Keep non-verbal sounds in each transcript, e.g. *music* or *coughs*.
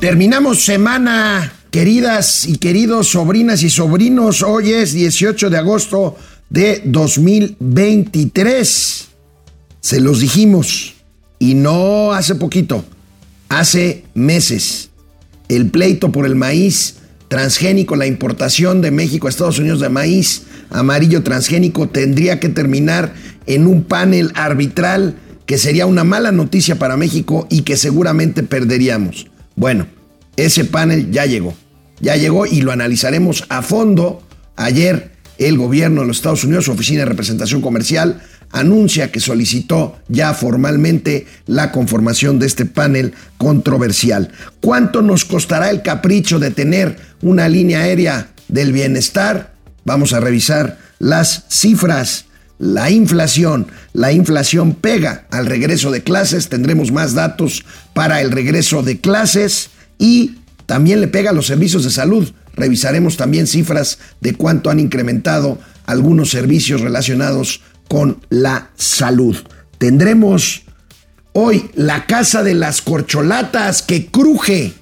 Terminamos semana, queridas y queridos sobrinas y sobrinos. Hoy es 18 de agosto de 2023. Se los dijimos, y no hace poquito, hace meses. El pleito por el maíz transgénico, la importación de México a Estados Unidos de maíz amarillo transgénico tendría que terminar en un panel arbitral que sería una mala noticia para México y que seguramente perderíamos. Bueno, ese panel ya llegó, ya llegó y lo analizaremos a fondo. Ayer el gobierno de los Estados Unidos, su oficina de representación comercial, anuncia que solicitó ya formalmente la conformación de este panel controversial. ¿Cuánto nos costará el capricho de tener una línea aérea del bienestar? Vamos a revisar las cifras. La inflación, la inflación pega al regreso de clases, tendremos más datos para el regreso de clases y también le pega a los servicios de salud. Revisaremos también cifras de cuánto han incrementado algunos servicios relacionados con la salud. Tendremos hoy la casa de las corcholatas que cruje,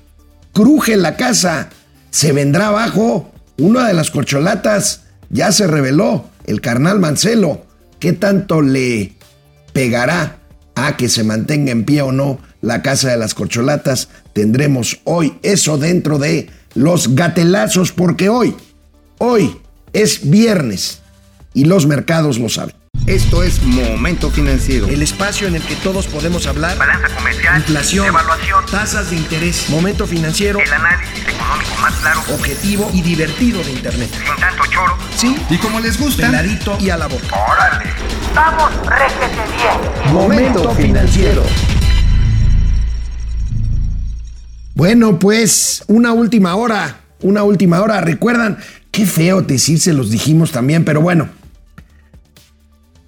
cruje la casa. Se vendrá abajo. Una de las corcholatas ya se reveló, el carnal Mancelo. ¿Qué tanto le pegará a que se mantenga en pie o no la casa de las corcholatas? Tendremos hoy eso dentro de los gatelazos porque hoy, hoy es viernes y los mercados lo saben. Esto es Momento Financiero. El espacio en el que todos podemos hablar. Balanza comercial. Inflación. Evaluación. Tasas de interés. Momento Financiero. El análisis económico más claro. Objetivo y divertido de Internet. Sin tanto choro. Sí. Y como les gusta. Peladito y a la boca. Órale. Vamos, réjete bien. Momento Financiero. Bueno, pues una última hora. Una última hora. Recuerdan, qué feo decir, se los dijimos también, pero bueno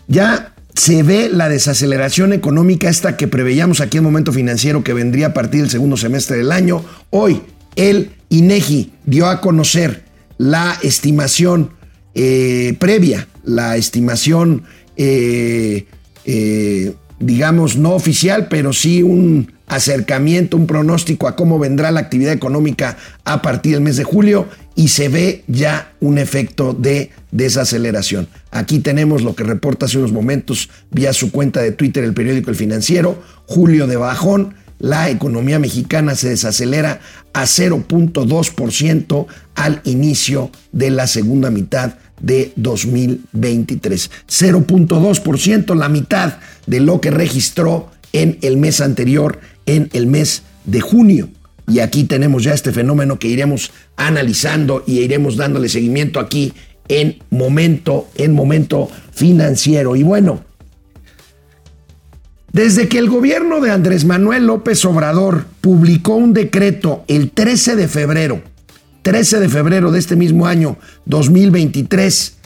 ya se ve la desaceleración económica esta que preveíamos aquí en Momento Financiero que vendría a partir del segundo semestre del año. Hoy el INEGI dio a conocer la estimación eh, previa, la estimación, eh, eh, digamos, no oficial, pero sí un acercamiento, un pronóstico a cómo vendrá la actividad económica a partir del mes de julio y se ve ya un efecto de desaceleración. Aquí tenemos lo que reporta hace unos momentos vía su cuenta de Twitter el periódico El Financiero, julio de bajón, la economía mexicana se desacelera a 0.2% al inicio de la segunda mitad de 2023. 0.2%, la mitad de lo que registró en el mes anterior, en el mes de junio. Y aquí tenemos ya este fenómeno que iremos analizando y iremos dándole seguimiento aquí en momento, en momento financiero. Y bueno, desde que el gobierno de Andrés Manuel López Obrador publicó un decreto el 13 de febrero, 13 de febrero de este mismo año 2023,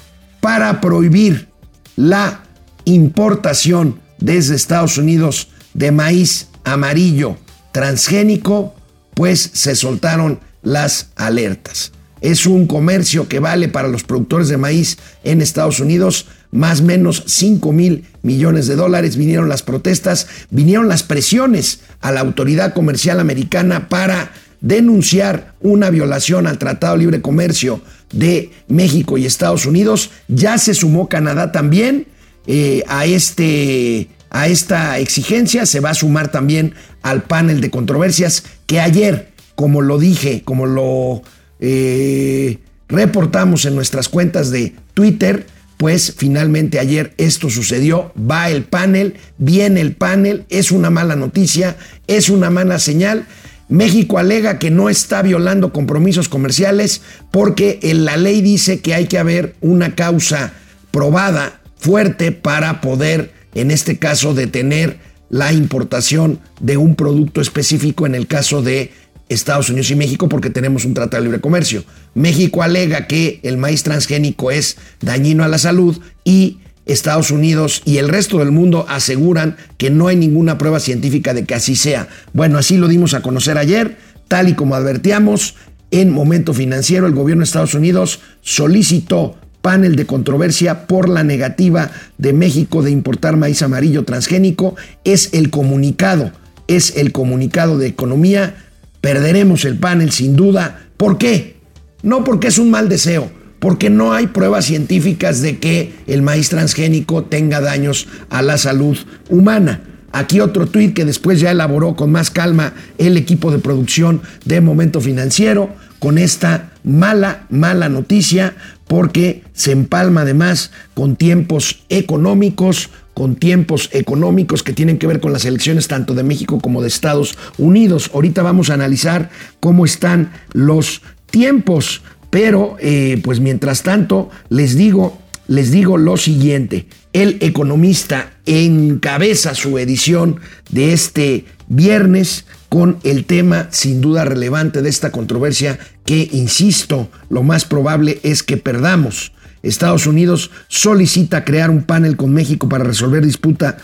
para prohibir la importación desde Estados Unidos de maíz amarillo transgénico, pues se soltaron las alertas. Es un comercio que vale para los productores de maíz en Estados Unidos más o menos 5 mil millones de dólares. Vinieron las protestas, vinieron las presiones a la autoridad comercial americana para denunciar una violación al Tratado de Libre Comercio de México y Estados Unidos. Ya se sumó Canadá también eh, a este a esta exigencia se va a sumar también al panel de controversias que ayer, como lo dije, como lo eh, reportamos en nuestras cuentas de Twitter, pues finalmente ayer esto sucedió, va el panel, viene el panel, es una mala noticia, es una mala señal. México alega que no está violando compromisos comerciales porque en la ley dice que hay que haber una causa probada fuerte para poder en este caso detener la importación de un producto específico en el caso de Estados Unidos y México porque tenemos un tratado de libre comercio. México alega que el maíz transgénico es dañino a la salud y Estados Unidos y el resto del mundo aseguran que no hay ninguna prueba científica de que así sea. Bueno, así lo dimos a conocer ayer, tal y como advertíamos, en momento financiero el gobierno de Estados Unidos solicitó panel de controversia por la negativa de México de importar maíz amarillo transgénico. Es el comunicado, es el comunicado de economía perderemos el panel sin duda. ¿Por qué? No porque es un mal deseo, porque no hay pruebas científicas de que el maíz transgénico tenga daños a la salud humana. Aquí otro tuit que después ya elaboró con más calma el equipo de producción de Momento Financiero con esta mala, mala noticia porque se empalma además con tiempos económicos, con tiempos económicos que tienen que ver con las elecciones tanto de México como de Estados Unidos. Ahorita vamos a analizar cómo están los tiempos, pero eh, pues mientras tanto les digo, les digo lo siguiente. El economista encabeza su edición de este viernes con el tema sin duda relevante de esta controversia que, insisto, lo más probable es que perdamos. Estados Unidos solicita crear un panel con México para resolver disputa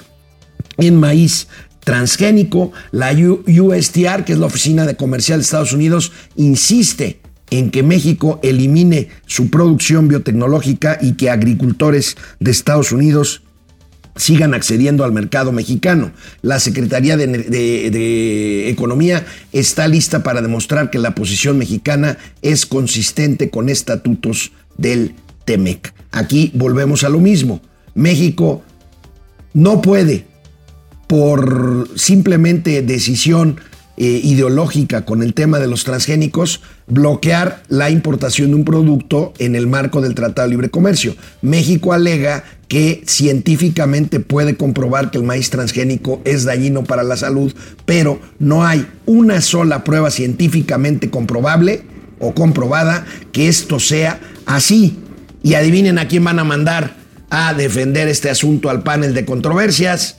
en maíz transgénico. La USTR, que es la Oficina de Comercial de Estados Unidos, insiste en que México elimine su producción biotecnológica y que agricultores de Estados Unidos sigan accediendo al mercado mexicano. La Secretaría de, Economía está lista para demostrar que la posición mexicana es consistente con estatutos del TEMEC. Aquí volvemos a lo mismo. México no puede, por simplemente decisión eh, ideológica con el tema de los transgénicos, bloquear la importación de un producto en el marco del Tratado de Libre Comercio. México alega que científicamente puede comprobar que el maíz transgénico es dañino para la salud, pero no hay una sola prueba científicamente comprobable o comprobada que esto sea así. Y adivinen a quién van a mandar a defender este asunto al panel de controversias.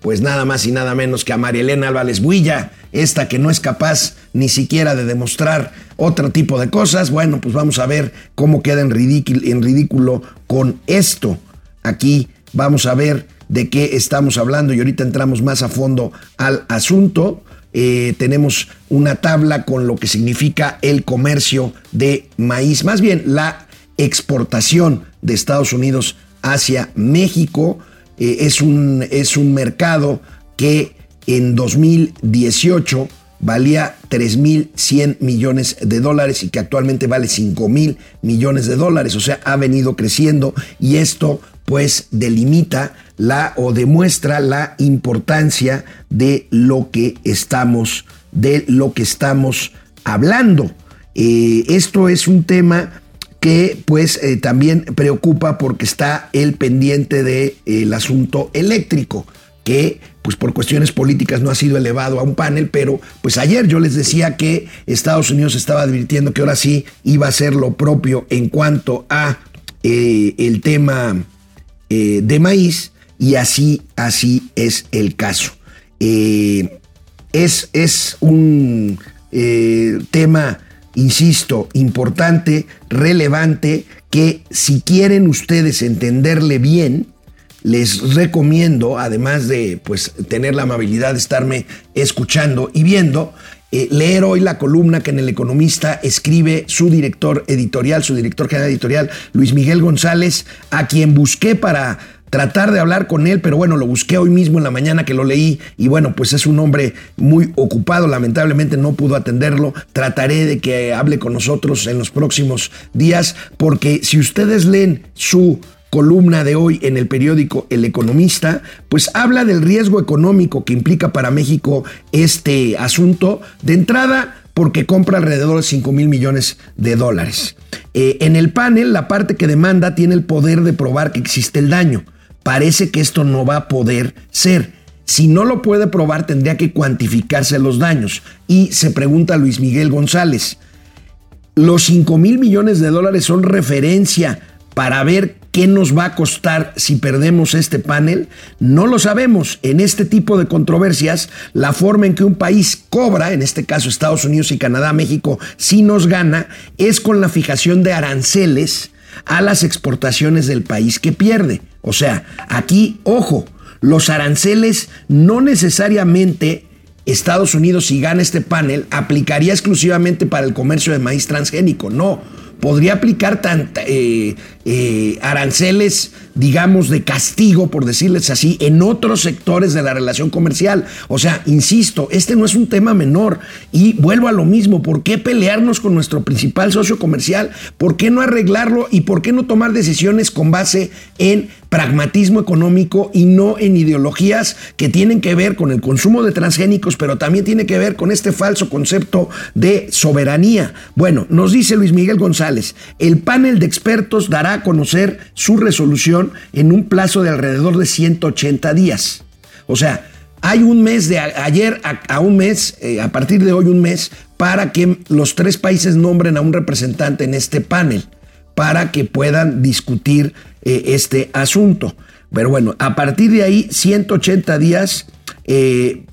Pues nada más y nada menos que a María Elena Álvarez Builla, esta que no es capaz ni siquiera de demostrar otro tipo de cosas. Bueno, pues vamos a ver cómo queda en ridículo, en ridículo con esto. Aquí vamos a ver de qué estamos hablando y ahorita entramos más a fondo al asunto. Eh, tenemos una tabla con lo que significa el comercio de maíz, más bien la exportación de Estados Unidos hacia México. Eh, es, un, es un mercado que en 2018 valía 3.100 millones de dólares y que actualmente vale 5.000 millones de dólares. O sea, ha venido creciendo y esto pues delimita la o demuestra la importancia de lo que estamos, de lo que estamos hablando. Eh, esto es un tema que pues eh, también preocupa porque está el pendiente del de, asunto eléctrico que pues por cuestiones políticas no ha sido elevado a un panel, pero pues ayer yo les decía que Estados Unidos estaba advirtiendo que ahora sí iba a ser lo propio en cuanto a eh, el tema eh, de maíz y así, así es el caso. Eh, es, es, un tema, insisto, importante, relevante, que si quieren ustedes entenderle bien, les recomiendo, además de pues, tener la amabilidad de estarme escuchando y viendo, eh, leer hoy la columna que en El Economista escribe su director editorial, su director general editorial, Luis Miguel González, a quien busqué para tratar de hablar con él, pero bueno, lo busqué hoy mismo en la mañana que lo leí y bueno, pues es un hombre muy ocupado, lamentablemente no pudo atenderlo, trataré de que hable con nosotros en los próximos días, porque si ustedes leen su columna de hoy en el periódico El Economista, pues habla del riesgo económico que implica para México este asunto. De entrada, porque compra alrededor de 5 mil millones de dólares. Eh, en el panel, la parte que demanda tiene el poder de probar que existe el daño. Parece que esto no va a poder ser. Si no lo puede probar, tendría que cuantificarse los daños. Y se pregunta Luis Miguel González, ¿los 5 mil millones de dólares son referencia para ver qué nos va a costar si perdemos este panel? No lo sabemos. En este tipo de controversias, la forma en que un país cobra, en este caso Estados Unidos y Canadá, México, si nos gana, es con la fijación de aranceles a las exportaciones del país que pierde. O sea, aquí, ojo, los aranceles no necesariamente Estados Unidos, si gana este panel, aplicaría exclusivamente para el comercio de maíz transgénico. No podría aplicar eh, eh, aranceles, digamos, de castigo, por decirles así, en otros sectores de la relación comercial. O sea, insisto, este no es un tema menor. Y vuelvo a lo mismo, ¿por qué pelearnos con nuestro principal socio comercial? ¿Por qué no arreglarlo y por qué no tomar decisiones con base en pragmatismo económico y no en ideologías que tienen que ver con el consumo de transgénicos, pero también tiene que ver con este falso concepto de soberanía. Bueno, nos dice Luis Miguel González, el panel de expertos dará conocer su resolución en un plazo de alrededor de 180 días. O sea, hay un mes de ayer a, un mes, eh, a partir de hoy un mes, para que los tres países nombren a un representante en este panel, para que puedan discutir eh, este asunto. Pero bueno, a partir de ahí, 180 días, eh,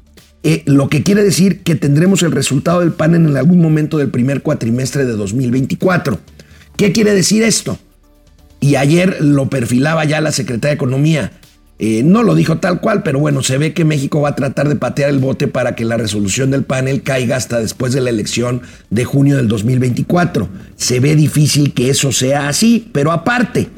lo que quiere decir que tendremos el resultado del panel en algún momento del primer cuatrimestre de 2024. ¿Qué quiere decir esto? Y ayer lo perfilaba ya la Secretaría de Economía. no lo dijo tal cual, pero bueno, se ve que México va a tratar de patear el bote para que la resolución del panel caiga hasta después de la elección de junio del 2024. Se ve difícil que eso sea así, pero aparte,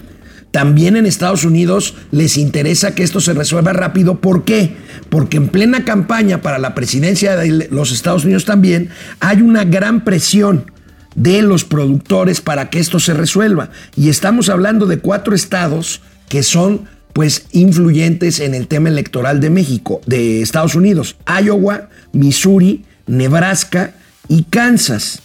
también en Estados Unidos les interesa que esto se resuelva rápido. ¿Por qué? Porque en plena campaña para la presidencia de los Estados Unidos también hay una gran presión de los productores para que esto se resuelva. Y estamos hablando de cuatro estados que son pues influyentes en el tema electoral de México, de Estados Unidos, Iowa, Missouri, Nebraska y Kansas.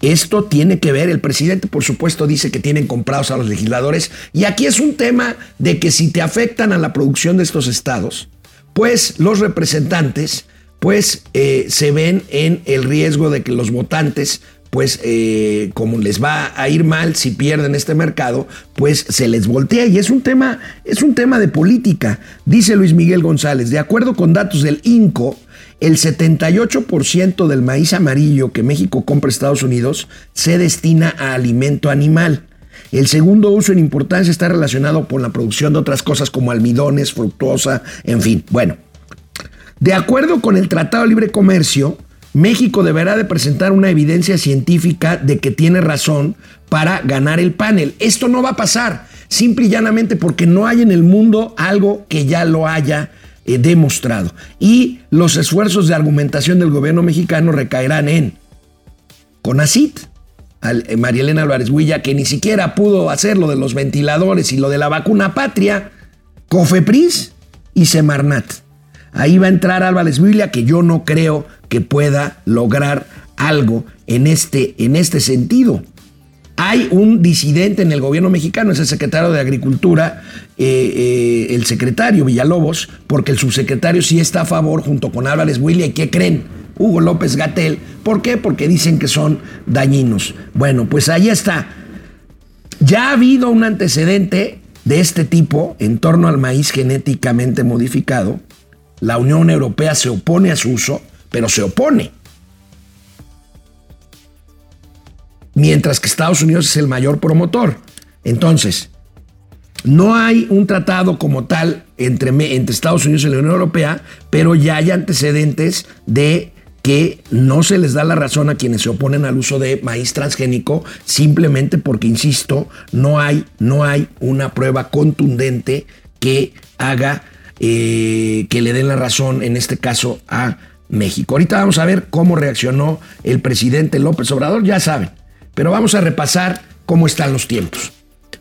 Esto tiene que ver, el presidente por supuesto dice que tienen comprados a los legisladores y aquí es un tema de que si te afectan a la producción de estos estados, pues los representantes pues eh, se ven en el riesgo de que los votantes pues eh, como les va a ir mal si pierden este mercado, pues se les voltea y es un tema es un tema de política, dice Luis Miguel González, de acuerdo con datos del INCO, el 78% del maíz amarillo que México compra a Estados Unidos se destina a alimento animal. El segundo uso en importancia está relacionado con la producción de otras cosas como almidones, fructosa, en fin. Bueno, de acuerdo con el Tratado de Libre Comercio, México deberá de presentar una evidencia científica de que tiene razón para ganar el panel. Esto no va a pasar, simple y llanamente porque no hay en el mundo algo que ya lo haya eh, demostrado. Y los esfuerzos de argumentación del gobierno mexicano recaerán en CONACIT, eh, María Elena Álvarez Huilla, que ni siquiera pudo hacer lo de los ventiladores y lo de la vacuna patria, COFEPRIS y Semarnat. Ahí va a entrar Álvarez Huilla, que yo no creo que pueda lograr algo en este, en este sentido. Hay un disidente en el gobierno mexicano, es el secretario de Agricultura, eh, eh, el secretario Villalobos, porque el subsecretario sí está a favor junto con Álvarez William. ¿Y qué creen? Hugo López Gatel. ¿Por qué? Porque dicen que son dañinos. Bueno, pues ahí está. Ya ha habido un antecedente de este tipo en torno al maíz genéticamente modificado. La Unión Europea se opone a su uso, pero se opone. mientras que Estados Unidos es el mayor promotor. Entonces, no hay un tratado como tal entre, entre Estados Unidos y la Unión Europea, pero ya hay antecedentes de que no se les da la razón a quienes se oponen al uso de maíz transgénico simplemente porque, insisto, no hay, no hay una prueba contundente que haga eh, que le den la razón, en este caso, a México. Ahorita vamos a ver cómo reaccionó el presidente López Obrador, ya saben, pero vamos a repasar cómo están los tiempos.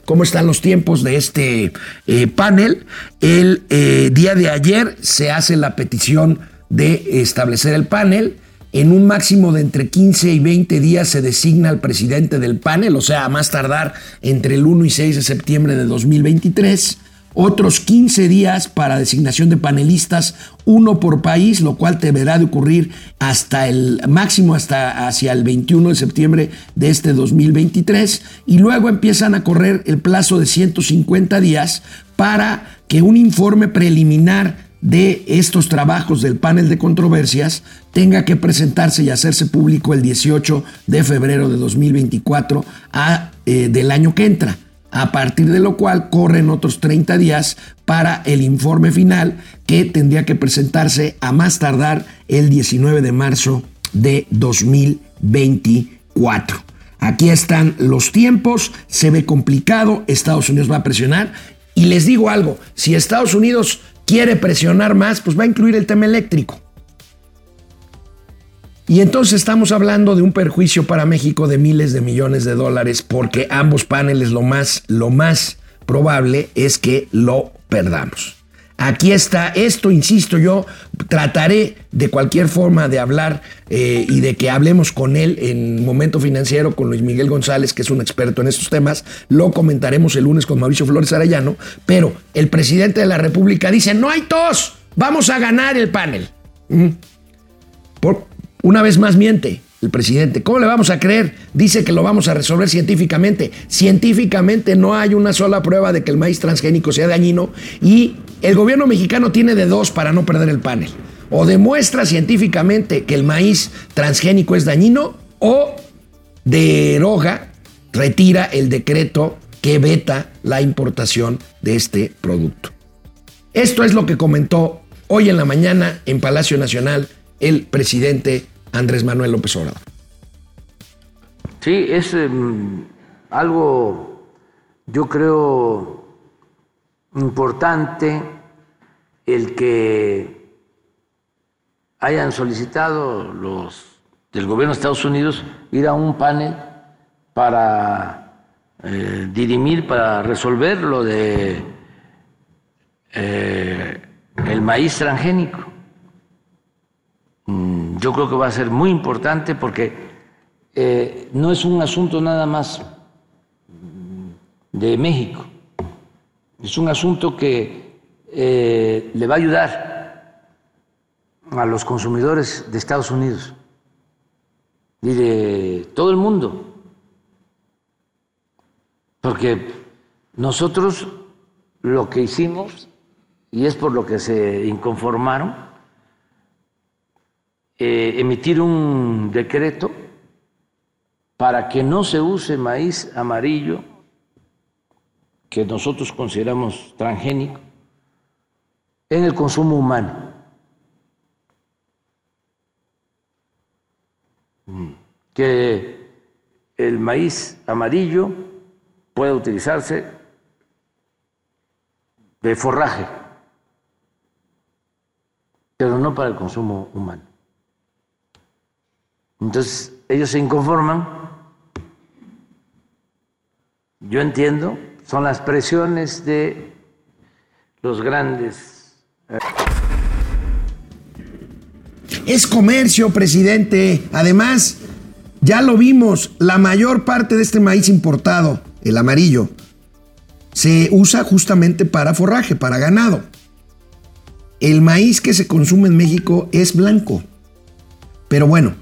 ¿Cómo están los tiempos de este eh, panel? El eh, día de ayer se hace la petición de establecer el panel. En un máximo de entre 15 y 20 días se designa al presidente del panel, o sea, a más tardar entre el 1 y 6 de septiembre de 2023 otros 15 días para designación de panelistas, uno por país, lo cual deberá de ocurrir hasta el máximo, hasta hacia el 21 de septiembre de este 2023, y luego empiezan a correr el plazo de 150 días para que un informe preliminar de estos trabajos del panel de controversias tenga que presentarse y hacerse público el 18 de febrero de 2024 a, eh, del año que entra a partir de lo cual corren otros 30 días para el informe final que tendría que presentarse a más tardar el 19 de marzo de 2024. Aquí están los tiempos, se ve complicado, Estados Unidos va a presionar. Y les digo algo, si Estados Unidos quiere presionar más, pues va a incluir el tema eléctrico. Y entonces estamos hablando de un perjuicio para México de miles de millones de dólares porque ambos paneles lo más, lo más probable es que lo perdamos. Aquí está esto, insisto, yo trataré de cualquier forma de hablar eh, y de que hablemos con él en Momento Financiero, con Luis Miguel González, que es un experto en estos temas. Lo comentaremos el lunes con Mauricio Flores Arellano, pero el presidente de la República dice, no hay tos, vamos a ganar el panel. Mm. Por, una vez más miente el presidente. ¿Cómo le vamos a creer? Dice que lo vamos a resolver científicamente. Científicamente no hay una sola prueba de que el maíz transgénico sea dañino y el gobierno mexicano tiene de dos para no perder el panel. O demuestra científicamente que el maíz transgénico es dañino o deroga, retira el decreto que veta la importación de este producto. Esto es lo que comentó hoy en la mañana en Palacio Nacional el presidente Andrés Manuel López Obrador. Sí, es em, algo, yo creo, importante el que hayan solicitado los del gobierno de Estados Unidos ir a un panel para eh, dirimir, para resolver lo de eh, el maíz transgénico. Mm, yo creo que va a ser muy importante porque eh, no es un asunto nada más de México, es un asunto que eh, le va a ayudar a los consumidores de Estados Unidos y de todo el mundo, porque nosotros lo que hicimos, y es por lo que se inconformaron, eh, emitir un decreto para que no se use maíz amarillo, que nosotros consideramos transgénico, en el consumo humano. Que el maíz amarillo pueda utilizarse de forraje, pero no para el consumo humano. Entonces, ellos se inconforman. Yo entiendo, son las presiones de los grandes. Es comercio, presidente. Además, ya lo vimos, la mayor parte de este maíz importado, el amarillo, se usa justamente para forraje, para ganado. El maíz que se consume en México es blanco. Pero bueno,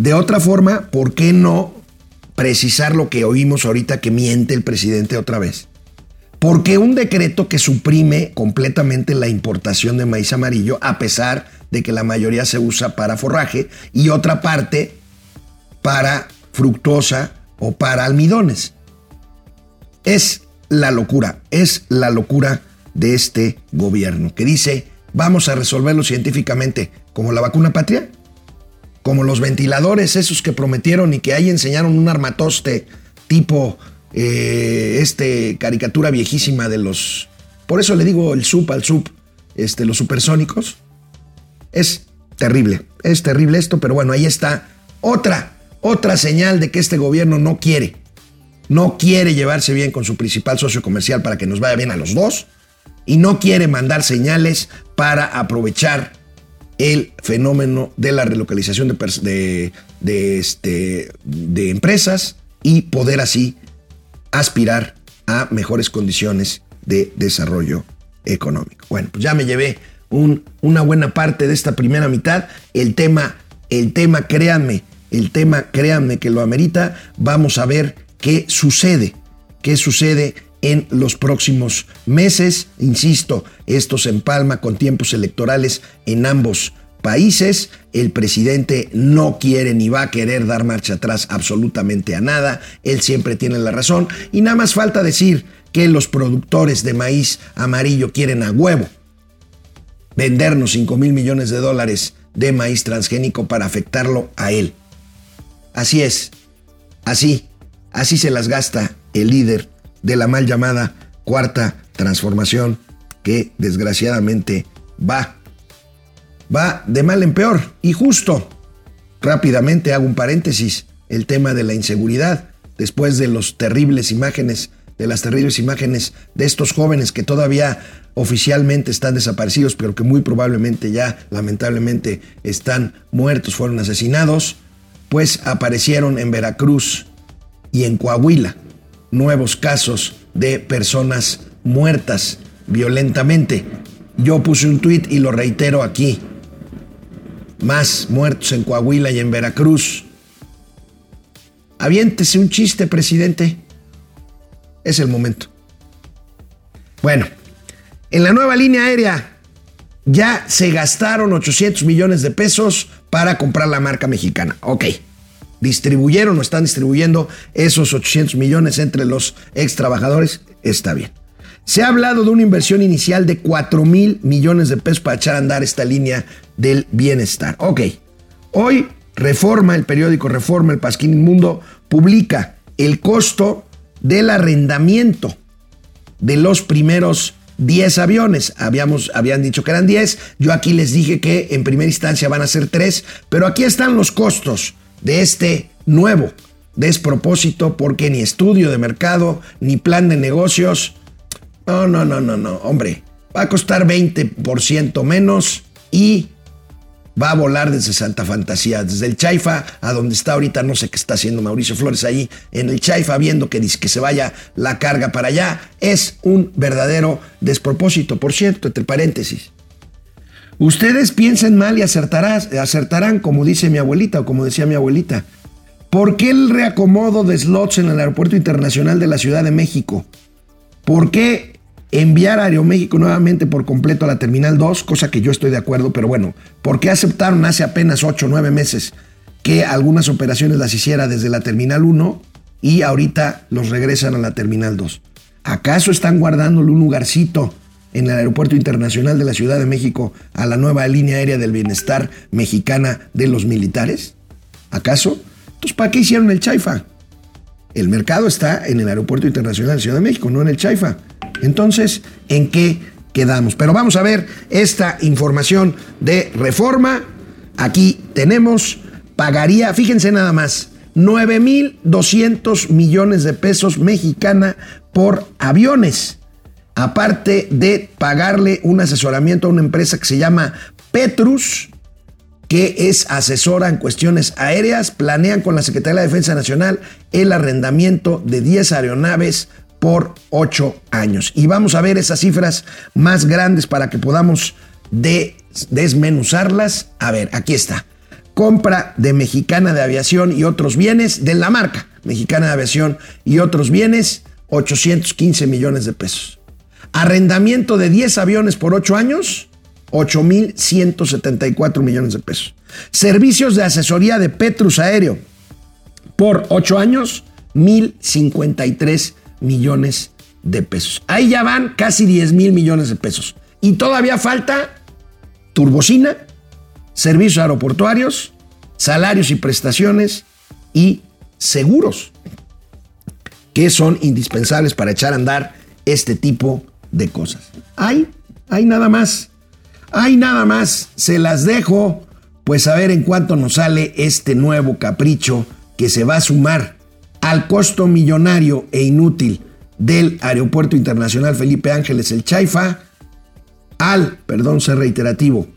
de otra forma, ¿por qué no precisar lo que oímos ahorita que miente el presidente otra vez? Porque un decreto que suprime completamente la importación de maíz amarillo, a pesar de que la mayoría se usa para forraje y otra parte para fructosa o para almidones. Es la locura, es la locura de este gobierno que dice, vamos a resolverlo científicamente, como la vacuna patria, como los ventiladores esos que prometieron y que ahí enseñaron un armatoste tipo eh, este caricatura viejísima de los por eso le digo el sub al sub este los supersónicos. Es terrible es terrible esto pero bueno ahí está otra otra señal de que este gobierno no quiere no quiere llevarse bien con su principal socio comercial para que nos vaya bien a los dos y no quiere mandar señales para aprovechar el fenómeno de la relocalización de, este, de empresas y poder así aspirar a mejores condiciones de desarrollo económico. Bueno, pues ya me llevé un, una buena parte de esta primera mitad. El tema, el tema, créanme, el tema, créanme que lo amerita. Vamos a ver qué sucede, qué sucede en los próximos meses. Insisto, esto se empalma con tiempos electorales en ambos países. El presidente no quiere ni va a querer dar marcha atrás absolutamente a nada. Él siempre tiene la razón. Y nada más falta decir que los productores de maíz amarillo quieren a huevo vendernos 5 mil millones de dólares de maíz transgénico para afectarlo a él. Así es. Así, así se las gasta el líder de la mal llamada cuarta transformación que desgraciadamente va, va de mal en peor. Y justo, rápidamente hago un paréntesis, el tema de la inseguridad, después de las terribles imágenes, de las terribles imágenes de estos jóvenes que todavía oficialmente están desaparecidos, pero que muy probablemente ya lamentablemente están muertos, fueron asesinados, pues aparecieron en Veracruz y en Coahuila nuevos casos de personas muertas violentamente. Yo puse un tuit y lo reitero aquí. Más muertos en Coahuila y en Veracruz. Aviéntese un chiste, presidente. Es el momento. Bueno, en la nueva línea aérea ya se gastaron 800 millones de pesos para comprar la marca mexicana. Ok. Distribuyeron o están distribuyendo esos 800 millones entre los ex trabajadores. Está bien. Se ha hablado de una inversión inicial de 4 mil millones de pesos para echar a andar esta línea del bienestar. Ok. Hoy Reforma, el periódico Reforma, el Pasquín Mundo, publica el costo del arrendamiento de los primeros 10 aviones. Habíamos, habían dicho que eran 10. Yo aquí les dije que en primera instancia van a ser 3. Pero aquí están los costos de este nuevo despropósito porque ni estudio de mercado, ni plan de negocios. No, no, no, no, no. Hombre, va a costar 20% menos y va a volar desde Santa Fantasía, desde el Chaifa a donde está ahorita, no sé qué está haciendo Mauricio Flores ahí en el Chaifa, viendo que dice que se vaya la carga para allá. Es un verdadero despropósito, por cierto, entre paréntesis. Ustedes piensen mal y acertarán, como dice mi abuelita o como decía mi abuelita. ¿Por qué el reacomodo de slots en el Aeropuerto Internacional de la Ciudad de México? ¿Por qué enviar a Aeroméxico nuevamente por completo a la Terminal 2, cosa que yo estoy de acuerdo, pero bueno, ¿por qué aceptaron hace apenas 8 o 9 meses que algunas operaciones las hiciera desde la Terminal 1 y ahorita los regresan a la Terminal 2? ¿Acaso están guardándole un lugarcito en el Aeropuerto Internacional de la Ciudad de México a la nueva línea aérea del bienestar mexicana de los militares? ¿Acaso? Entonces, ¿para qué hicieron el Chaifa? El mercado está en el Aeropuerto Internacional de la Ciudad de México, no en el Chaifa. Entonces, ¿en qué quedamos? Pero vamos a ver esta información de reforma. Aquí tenemos, pagaría, fíjense nada más, 9.200 millones de pesos mexicana por aviones. Aparte de pagarle un asesoramiento a una empresa que se llama Petrus, que es asesora en cuestiones aéreas, planean con la Secretaría de la Defensa Nacional el arrendamiento de 10 aeronaves por ocho años. Y vamos a ver esas cifras más grandes para que podamos desmenuzarlas. A ver, aquí está. Compra de Mexicana de Aviación y otros bienes de la marca Mexicana de Aviación y otros bienes, 815 millones de pesos. Arrendamiento de 10 aviones por 8 años, 8.174 millones de pesos. Servicios de asesoría de Petrus Aéreo por 8 años, 1.053 millones de pesos. Ahí ya van casi 10 mil millones de pesos. Y todavía falta turbocina, servicios aeroportuarios, salarios y prestaciones y seguros, que son indispensables para echar a andar este tipo de cosas. Hay, hay nada más. Hay nada más. Se las dejo, pues a ver en cuánto nos sale este nuevo capricho que se va a sumar al costo millonario e inútil del Aeropuerto Internacional Felipe Ángeles El Chaifa, al, perdón, ser reiterativo,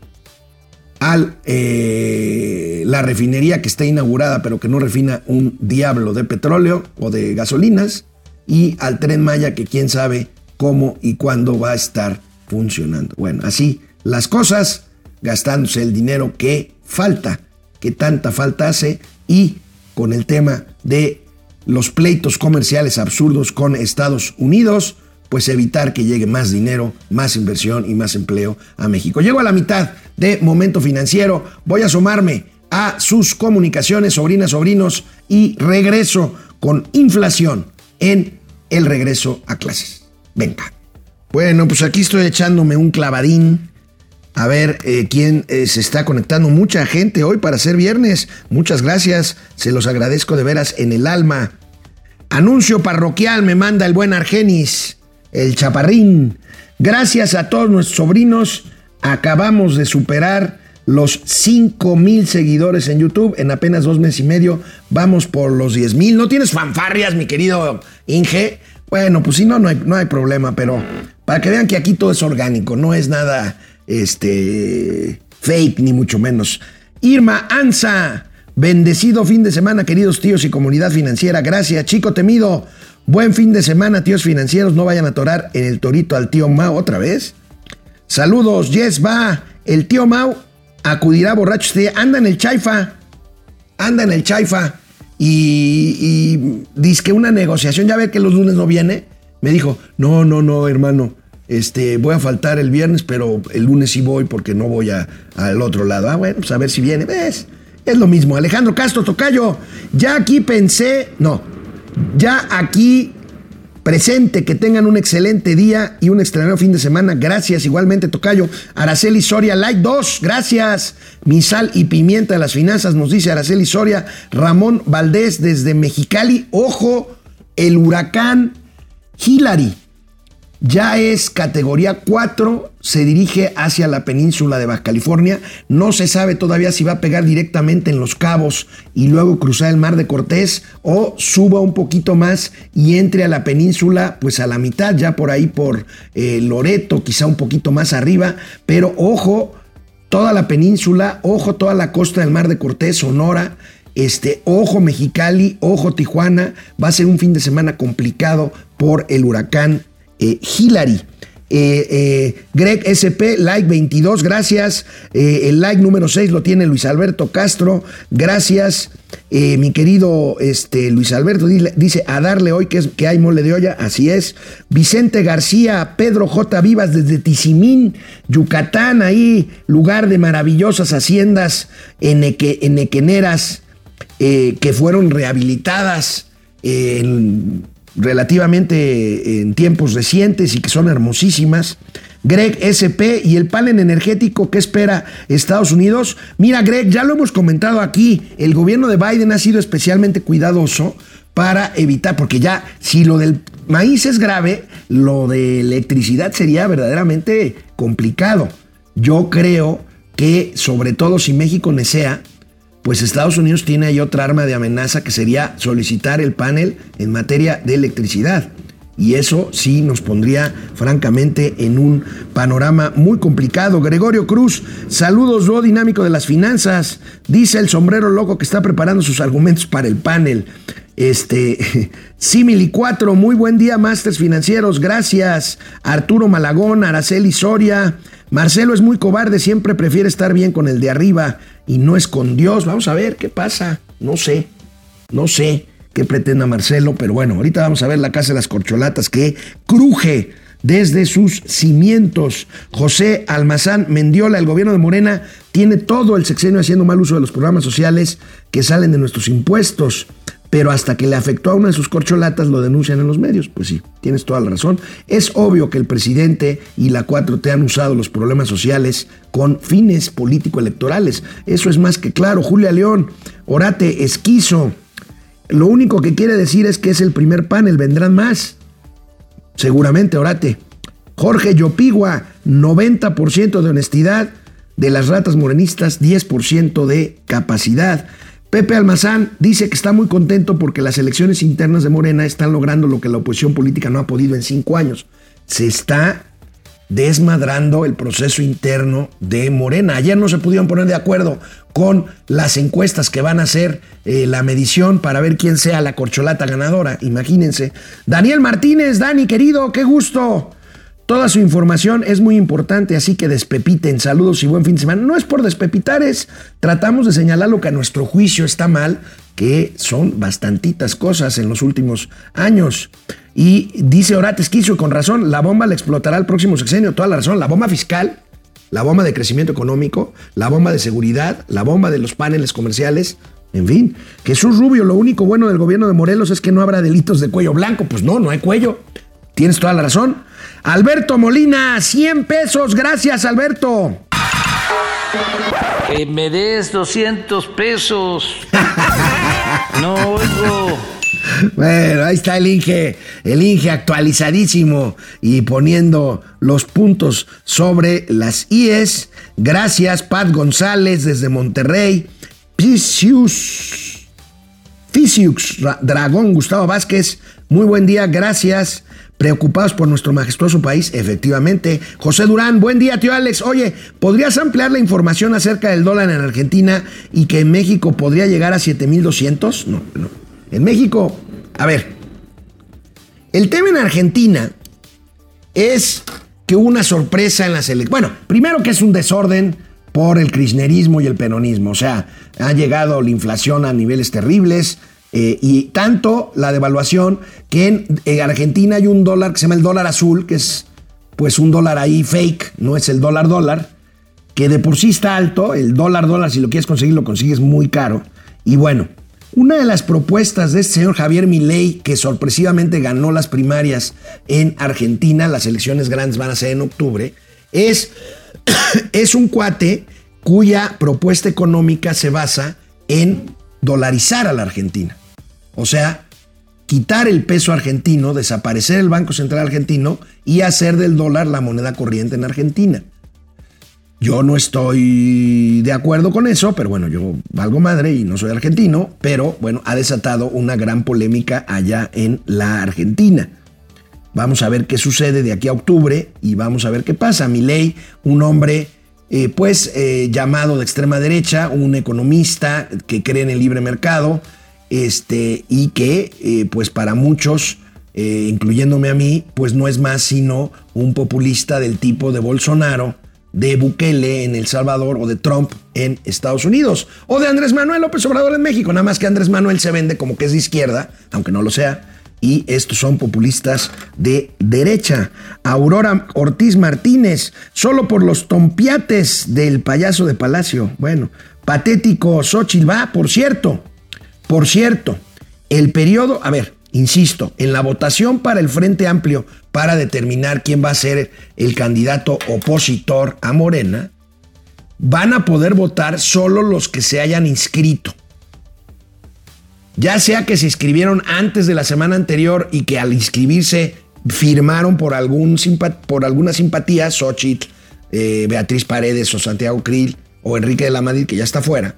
al eh, la refinería que está inaugurada pero que no refina un diablo de petróleo o de gasolinas y al tren Maya que quién sabe cómo y cuándo va a estar funcionando. Bueno, así las cosas, gastándose el dinero que falta, que tanta falta hace y con el tema de los pleitos comerciales absurdos con Estados Unidos, pues evitar que llegue más dinero, más inversión y más empleo a México. Llego a la mitad de Momento Financiero, voy a asomarme a sus comunicaciones, sobrinas, sobrinos, y regreso con inflación en el regreso a clases. Venga. Bueno, pues aquí estoy echándome un clavadín a ver eh, quién eh, se está conectando. Mucha gente hoy para ser viernes. Muchas gracias. Se los agradezco de veras en el alma. Anuncio parroquial me manda el buen Argenis, el chaparrín. Gracias a todos nuestros sobrinos. Acabamos de superar los 5 mil seguidores en YouTube en apenas dos meses y medio. Vamos por los 10 mil. ¿No tienes fanfarrias, mi querido Inge? Bueno, pues si no, no hay, no hay problema, pero para que vean que aquí todo es orgánico, no es nada este, fake, ni mucho menos. Irma Anza, bendecido fin de semana, queridos tíos y comunidad financiera. Gracias, chico temido. Buen fin de semana, tíos financieros. No vayan a atorar en el torito al tío Mao otra vez. Saludos, Yes va. El tío Mao acudirá borracho. Usted anda en el chaifa. Anda en el chaifa. Y, y dice que una negociación. Ya ve que los lunes no viene. Me dijo: No, no, no, hermano. Este, voy a faltar el viernes, pero el lunes sí voy porque no voy a, al otro lado. Ah, bueno, pues a ver si viene. ¿Ves? Es lo mismo. Alejandro Castro Tocayo, ya aquí pensé, no, ya aquí presente, que tengan un excelente día y un extraordinario fin de semana. Gracias, igualmente Tocayo. Araceli Soria, like 2, gracias. Mi sal y pimienta de las finanzas, nos dice Araceli Soria. Ramón Valdés desde Mexicali, ojo, el huracán Hillary ya es categoría 4, se dirige hacia la península de Baja California. No se sabe todavía si va a pegar directamente en los cabos y luego cruzar el mar de Cortés o suba un poquito más y entre a la península, pues a la mitad, ya por ahí por eh, Loreto, quizá un poquito más arriba. Pero ojo, toda la península, ojo, toda la costa del mar de Cortés, Sonora. Este, ojo Mexicali, ojo Tijuana, va a ser un fin de semana complicado por el huracán eh, Hillary. Eh, eh, Greg SP, like 22, gracias. el like número 6 lo tiene Luis Alberto Castro, gracias. mi querido este, Luis Alberto dice, a darle hoy que, es, que hay mole de olla, así es. Vicente García, Pedro J. Vivas desde Tizimín, Yucatán, ahí, lugar de maravillosas haciendas eneque, enequeneras que fueron rehabilitadas en relativamente en tiempos recientes y que son hermosísimas. Greg SP y el panel energético que espera Estados Unidos. Mira, Greg, ya lo hemos comentado aquí, el gobierno de Biden ha sido especialmente cuidadoso para evitar, porque ya si lo del maíz es grave, lo de electricidad sería verdaderamente complicado. Yo creo que, sobre todo si México nesea, pues Estados Unidos tiene ahí otra arma de amenaza que sería solicitar el panel en materia de electricidad. Y eso sí nos pondría francamente en un panorama muy complicado. Gregorio Cruz, saludos, do dinámico de las finanzas. Dice el sombrero loco que está preparando sus argumentos para el panel. Este, *laughs* Simili 4, muy buen día, Masters Financieros, gracias. Arturo Malagón, Araceli Soria. Marcelo es muy cobarde, siempre prefiere estar bien con el de arriba y no es con Dios. Vamos a ver qué pasa. No sé, no sé qué pretenda Marcelo, pero bueno, ahorita vamos a ver la Casa de las Corcholatas que cruje desde sus cimientos. José Almazán Mendiola, el gobierno de Morena, tiene todo el sexenio haciendo mal uso de los programas sociales que salen de nuestros impuestos pero hasta que le afectó a una de sus corcholatas lo denuncian en los medios. Pues sí, tienes toda la razón. Es obvio que el presidente y la 4T han usado los problemas sociales con fines político-electorales. Eso es más que claro. Julia León, Orate, esquizo. Lo único que quiere decir es que es el primer panel, vendrán más. Seguramente, Orate. Jorge Yopigua, 90% de honestidad. De las ratas morenistas, 10% de capacidad. Pepe Almazán dice que está muy contento porque las elecciones internas de Morena están logrando lo que la oposición política no ha podido en cinco años. Se está desmadrando el proceso interno de Morena. Ayer no se pudieron poner de acuerdo con las encuestas que van a hacer eh, la medición para ver quién sea la corcholata ganadora. Imagínense. Daniel Martínez, Dani, querido, qué gusto. Toda su información es muy importante, así que despepiten. Saludos y buen fin de semana. No es por despepitar, es tratamos de señalar lo que a nuestro juicio está mal, que son bastantitas cosas en los últimos años. Y dice Orates Quiso, con razón, la bomba le explotará el próximo sexenio. Toda la razón, la bomba fiscal, la bomba de crecimiento económico, la bomba de seguridad, la bomba de los paneles comerciales. En fin, Jesús Rubio, lo único bueno del gobierno de Morelos es que no habrá delitos de cuello blanco. Pues no, no hay cuello. Tienes toda la razón. Alberto Molina, 100 pesos. Gracias, Alberto. Que me des 200 pesos. *laughs* No oigo. Bueno, ahí está el Inge, el Inge actualizadísimo y poniendo los puntos sobre las IES. Gracias, Pat González desde Monterrey. Pisius, Fisiux Dragón, Gustavo Vázquez. Muy buen día, gracias. Preocupados por nuestro majestuoso país, efectivamente. José Durán, buen día, tío Alex. Oye, ¿podrías ampliar la información acerca del dólar en Argentina y que en México podría llegar a 7200? No, no. En México, a ver, el tema en Argentina es que hubo una sorpresa en las elecciones. Bueno, primero que es un desorden por el kirchnerismo y el peronismo. O sea, ha llegado la inflación a niveles terribles. Eh, y tanto la devaluación que en, Argentina hay un dólar que se llama el dólar azul, que es pues un dólar ahí fake, no es el dólar dólar, que de por sí está alto, el dólar dólar si lo quieres conseguir lo consigues muy caro. Y bueno, una de las propuestas de este señor Javier Milei, que sorpresivamente ganó las primarias en Argentina, las elecciones grandes van a ser en octubre, es, *coughs* es un cuate cuya propuesta económica se basa en dolarizar a la Argentina. O sea, quitar el peso argentino, desaparecer el Banco Central argentino y hacer del dólar la moneda corriente en Argentina. Yo no estoy de acuerdo con eso, pero bueno, yo valgo madre y no soy argentino, pero bueno, ha desatado una gran polémica allá en la Argentina. Vamos a ver qué sucede de aquí a octubre y vamos a ver qué pasa. ley, un hombre eh, pues eh, llamado de extrema derecha, un economista que cree en el libre mercado, este, y que eh, pues para muchos, eh, incluyéndome a mí, pues no es más sino un populista del tipo de Bolsonaro, de Bukele en El Salvador o de Trump en Estados Unidos, o de Andrés Manuel López Obrador en México, nada más que Andrés Manuel se vende como que es de izquierda, aunque no lo sea, y estos son populistas de derecha. Aurora Ortiz Martínez, solo por los tompiates del payaso de Palacio. Bueno, patético Xochitl va, por cierto, por cierto, el periodo, a ver, insisto, en la votación para el Frente Amplio para determinar quién va a ser el candidato opositor a Morena, van a poder votar solo los que se hayan inscrito. Ya sea que se inscribieron antes de la semana anterior y que al inscribirse firmaron por, algún por alguna simpatía, Xochitl, eh, Beatriz Paredes o Santiago Krill o Enrique de la Madrid, que ya está fuera,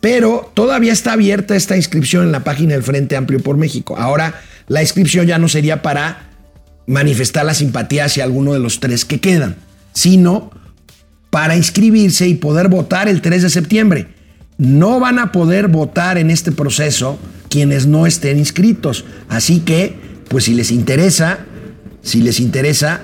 pero todavía está abierta esta inscripción en la página del Frente Amplio por México. Ahora, la inscripción ya no sería para manifestar la simpatía hacia alguno de los tres que quedan, sino para inscribirse y poder votar el 3 de septiembre. No van a poder votar en este proceso quienes no estén inscritos. Así que, pues si les interesa, si les interesa,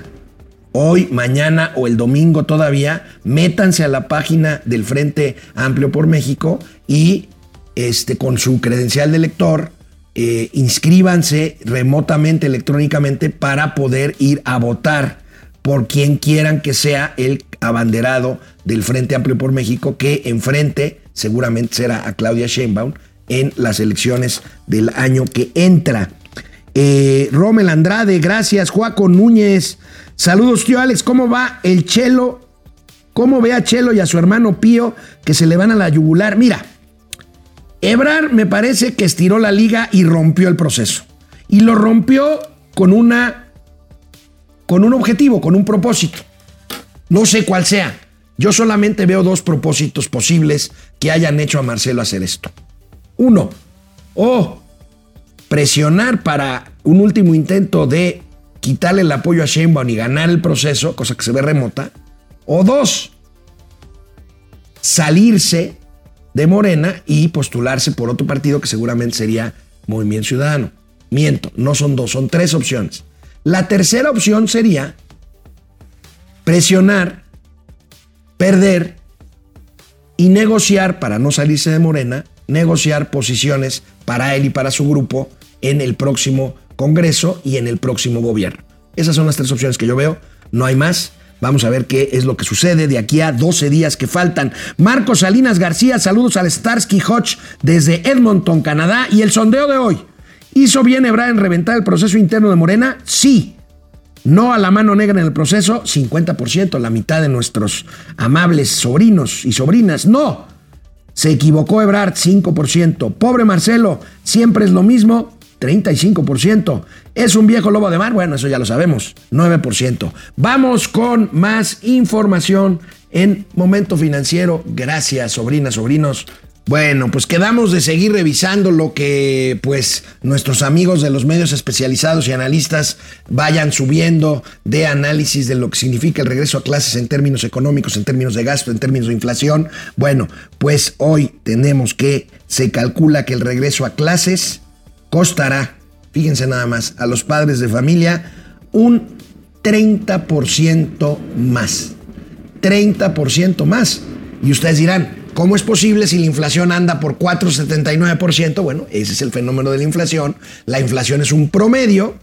hoy, mañana o el domingo todavía, métanse a la página del Frente Amplio por México y este, con su credencial de lector, eh, inscríbanse remotamente, electrónicamente, para poder ir a votar por quien quieran que sea el abanderado del Frente Amplio por México, que enfrente seguramente será a Claudia Sheinbaum en las elecciones del año que entra. Eh, Romel Andrade, gracias. Juaco Núñez, Saludos, tío Alex. ¿Cómo va el Chelo? ¿Cómo ve a Chelo y a su hermano Pío que se le van a la yugular? Mira, Ebrar me parece que estiró la liga y rompió el proceso. Y lo rompió con una. con un objetivo, con un propósito. No sé cuál sea. Yo solamente veo dos propósitos posibles que hayan hecho a Marcelo hacer esto. Uno, o presionar para un último intento de quitarle el apoyo a Sheinbaum y ganar el proceso, cosa que se ve remota. O dos, salirse de Morena y postularse por otro partido que seguramente sería Movimiento Ciudadano. Miento, no son dos, son tres opciones. La tercera opción sería presionar, perder y negociar para no salirse de Morena, negociar posiciones para él y para su grupo en el próximo Congreso y en el próximo gobierno. Esas son las tres opciones que yo veo, no hay más. Vamos a ver qué es lo que sucede de aquí a 12 días que faltan. Marcos Salinas García, saludos al Starsky Hodge desde Edmonton, Canadá. Y el sondeo de hoy. ¿Hizo bien Ebrard en reventar el proceso interno de Morena? Sí. No a la mano negra en el proceso, 50%, la mitad de nuestros amables sobrinos y sobrinas. No, se equivocó Ebrard, 5%. Pobre Marcelo, siempre es lo mismo, 35%. ¿Es un viejo lobo de mar? Bueno, eso ya lo sabemos, 9%. Vamos con más información en Momento Financiero. Gracias, sobrinas, sobrinos. Bueno, pues quedamos de seguir revisando lo que pues nuestros amigos de los medios especializados y analistas vayan subiendo de análisis de lo que significa el regreso a clases en términos económicos, en términos de gasto, en términos de inflación. Bueno, pues hoy tenemos que se calcula que el regreso a clases costará, fíjense nada más, a los padres de familia un 30% más. 30% más. Y ustedes dirán, ¿Cómo es posible si la inflación anda por 4,79%? Bueno, ese es el fenómeno de la inflación. La inflación es un promedio.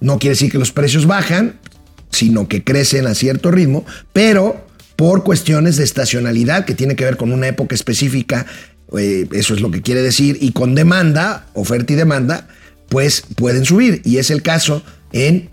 No quiere decir que los precios bajan, sino que crecen a cierto ritmo, pero por cuestiones de estacionalidad que tiene que ver con una época específica, eh, eso es lo que quiere decir, y con demanda, oferta y demanda, pues pueden subir. Y es el caso en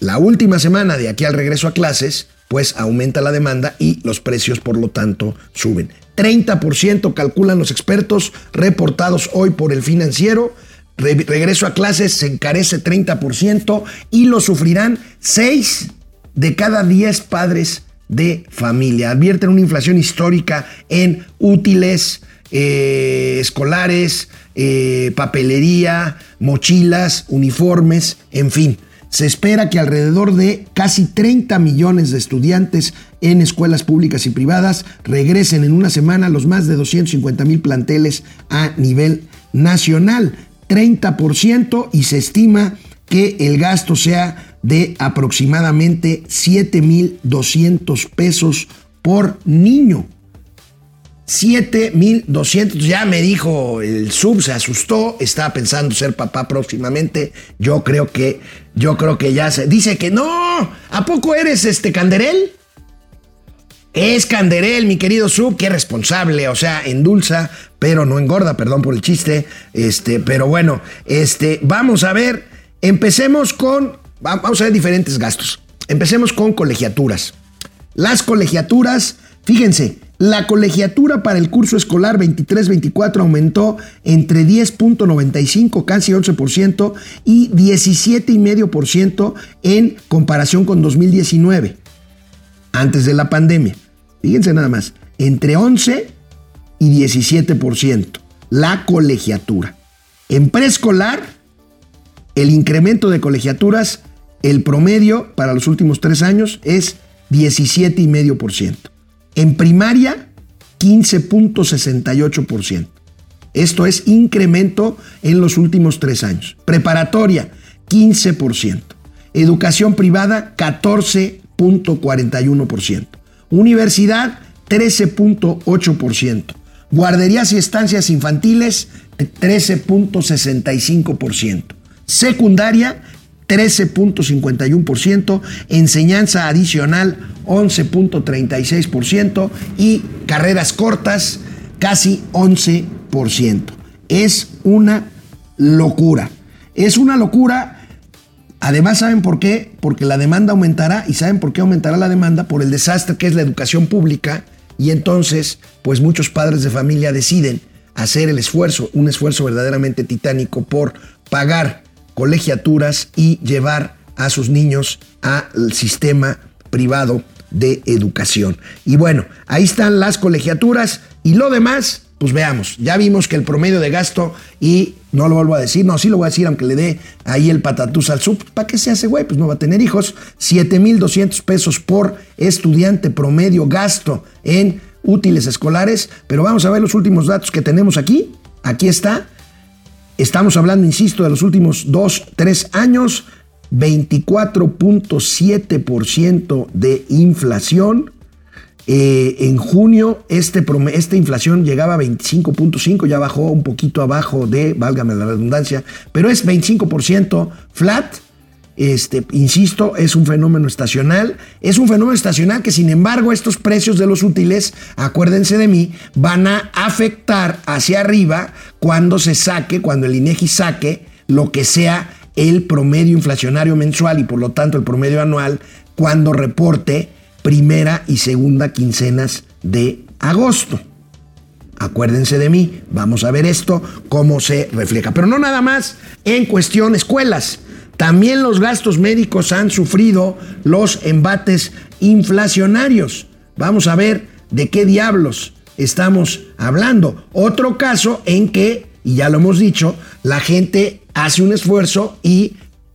la última semana de aquí al regreso a clases, pues aumenta la demanda y los precios por lo tanto suben. 30% calculan los expertos reportados hoy por el financiero. regreso a clases se encarece 30% y lo sufrirán 6 de cada 10 padres de familia. Advierten una inflación histórica en útiles, eh, escolares, eh, papelería, mochilas, uniformes, en fin. Se espera que alrededor de casi 30 millones de estudiantes en escuelas públicas y privadas regresen en una semana los más de 250 mil planteles a nivel nacional. 30% y se estima que el gasto sea de aproximadamente 7.200 pesos por niño. 7200, ya me dijo el sub, se asustó, estaba pensando ser papá próximamente. Yo creo que, yo creo que ya se. Dice que no, ¿a poco eres este Canderel? Es Canderel, mi querido sub, qué responsable, o sea, endulza, pero no engorda, perdón por el chiste. Este, pero bueno, este, vamos a ver, empecemos con, vamos a ver diferentes gastos. Empecemos con colegiaturas. Las colegiaturas, fíjense, la colegiatura para el curso escolar 23-24 aumentó entre 10.95, casi 11%, y 17,5% en comparación con 2019, antes de la pandemia. Fíjense nada más, entre 11 y 17%, la colegiatura. En preescolar, el incremento de colegiaturas, el promedio para los últimos tres años es 17,5%. En primaria, 15.68%. Esto es incremento en los últimos tres años. Preparatoria, 15%. Educación privada, 14.41%. Universidad, 13.8%. Guarderías y estancias infantiles, 13.65%. Secundaria, 13.51%, enseñanza adicional 11.36% y carreras cortas casi 11%. Es una locura. Es una locura. Además, ¿saben por qué? Porque la demanda aumentará y ¿saben por qué aumentará la demanda? Por el desastre que es la educación pública y entonces, pues muchos padres de familia deciden hacer el esfuerzo, un esfuerzo verdaderamente titánico por pagar colegiaturas y llevar a sus niños al sistema privado de educación. Y bueno, ahí están las colegiaturas y lo demás, pues veamos, ya vimos que el promedio de gasto, y no lo vuelvo a decir, no, sí lo voy a decir, aunque le dé ahí el patatús al sub, ¿para qué se hace, güey? Pues no va a tener hijos, 7,200 pesos por estudiante promedio gasto en útiles escolares, pero vamos a ver los últimos datos que tenemos aquí, aquí está, Estamos hablando, insisto, de los últimos dos, tres años, 24.7% de inflación. Eh, en junio este, esta inflación llegaba a 25.5, ya bajó un poquito abajo de, válgame la redundancia, pero es 25% flat este, insisto, es un fenómeno estacional. Es un fenómeno estacional que, sin embargo, estos precios de los útiles, acuérdense de mí, van a afectar hacia arriba cuando se saque, cuando el INEGI saque lo que sea el promedio inflacionario mensual y por lo tanto el promedio anual cuando reporte primera y segunda quincenas de agosto. Acuérdense de mí, vamos a ver esto, cómo se refleja. Pero no nada más en cuestión escuelas. También los gastos médicos han sufrido los embates inflacionarios. Vamos a ver de qué diablos estamos hablando. Otro caso en que, y ya lo hemos dicho, la gente hace un esfuerzo y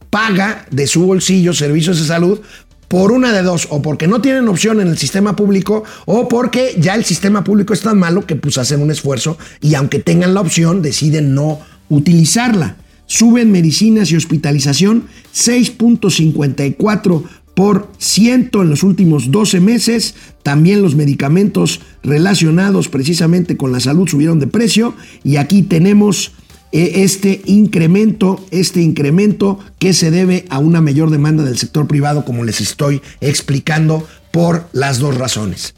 paga de su bolsillo servicios de salud por una de dos, o porque no tienen opción en el sistema público, o porque ya el sistema público es tan malo que pues hacen un esfuerzo y aunque tengan la opción deciden no utilizarla. Suben medicinas y hospitalización 6.54 por ciento en los últimos 12 meses. También los medicamentos relacionados precisamente con la salud subieron de precio. Y aquí tenemos e, este incremento, este incremento que se debe a una mayor demanda del sector privado, como les estoy explicando, por las dos razones.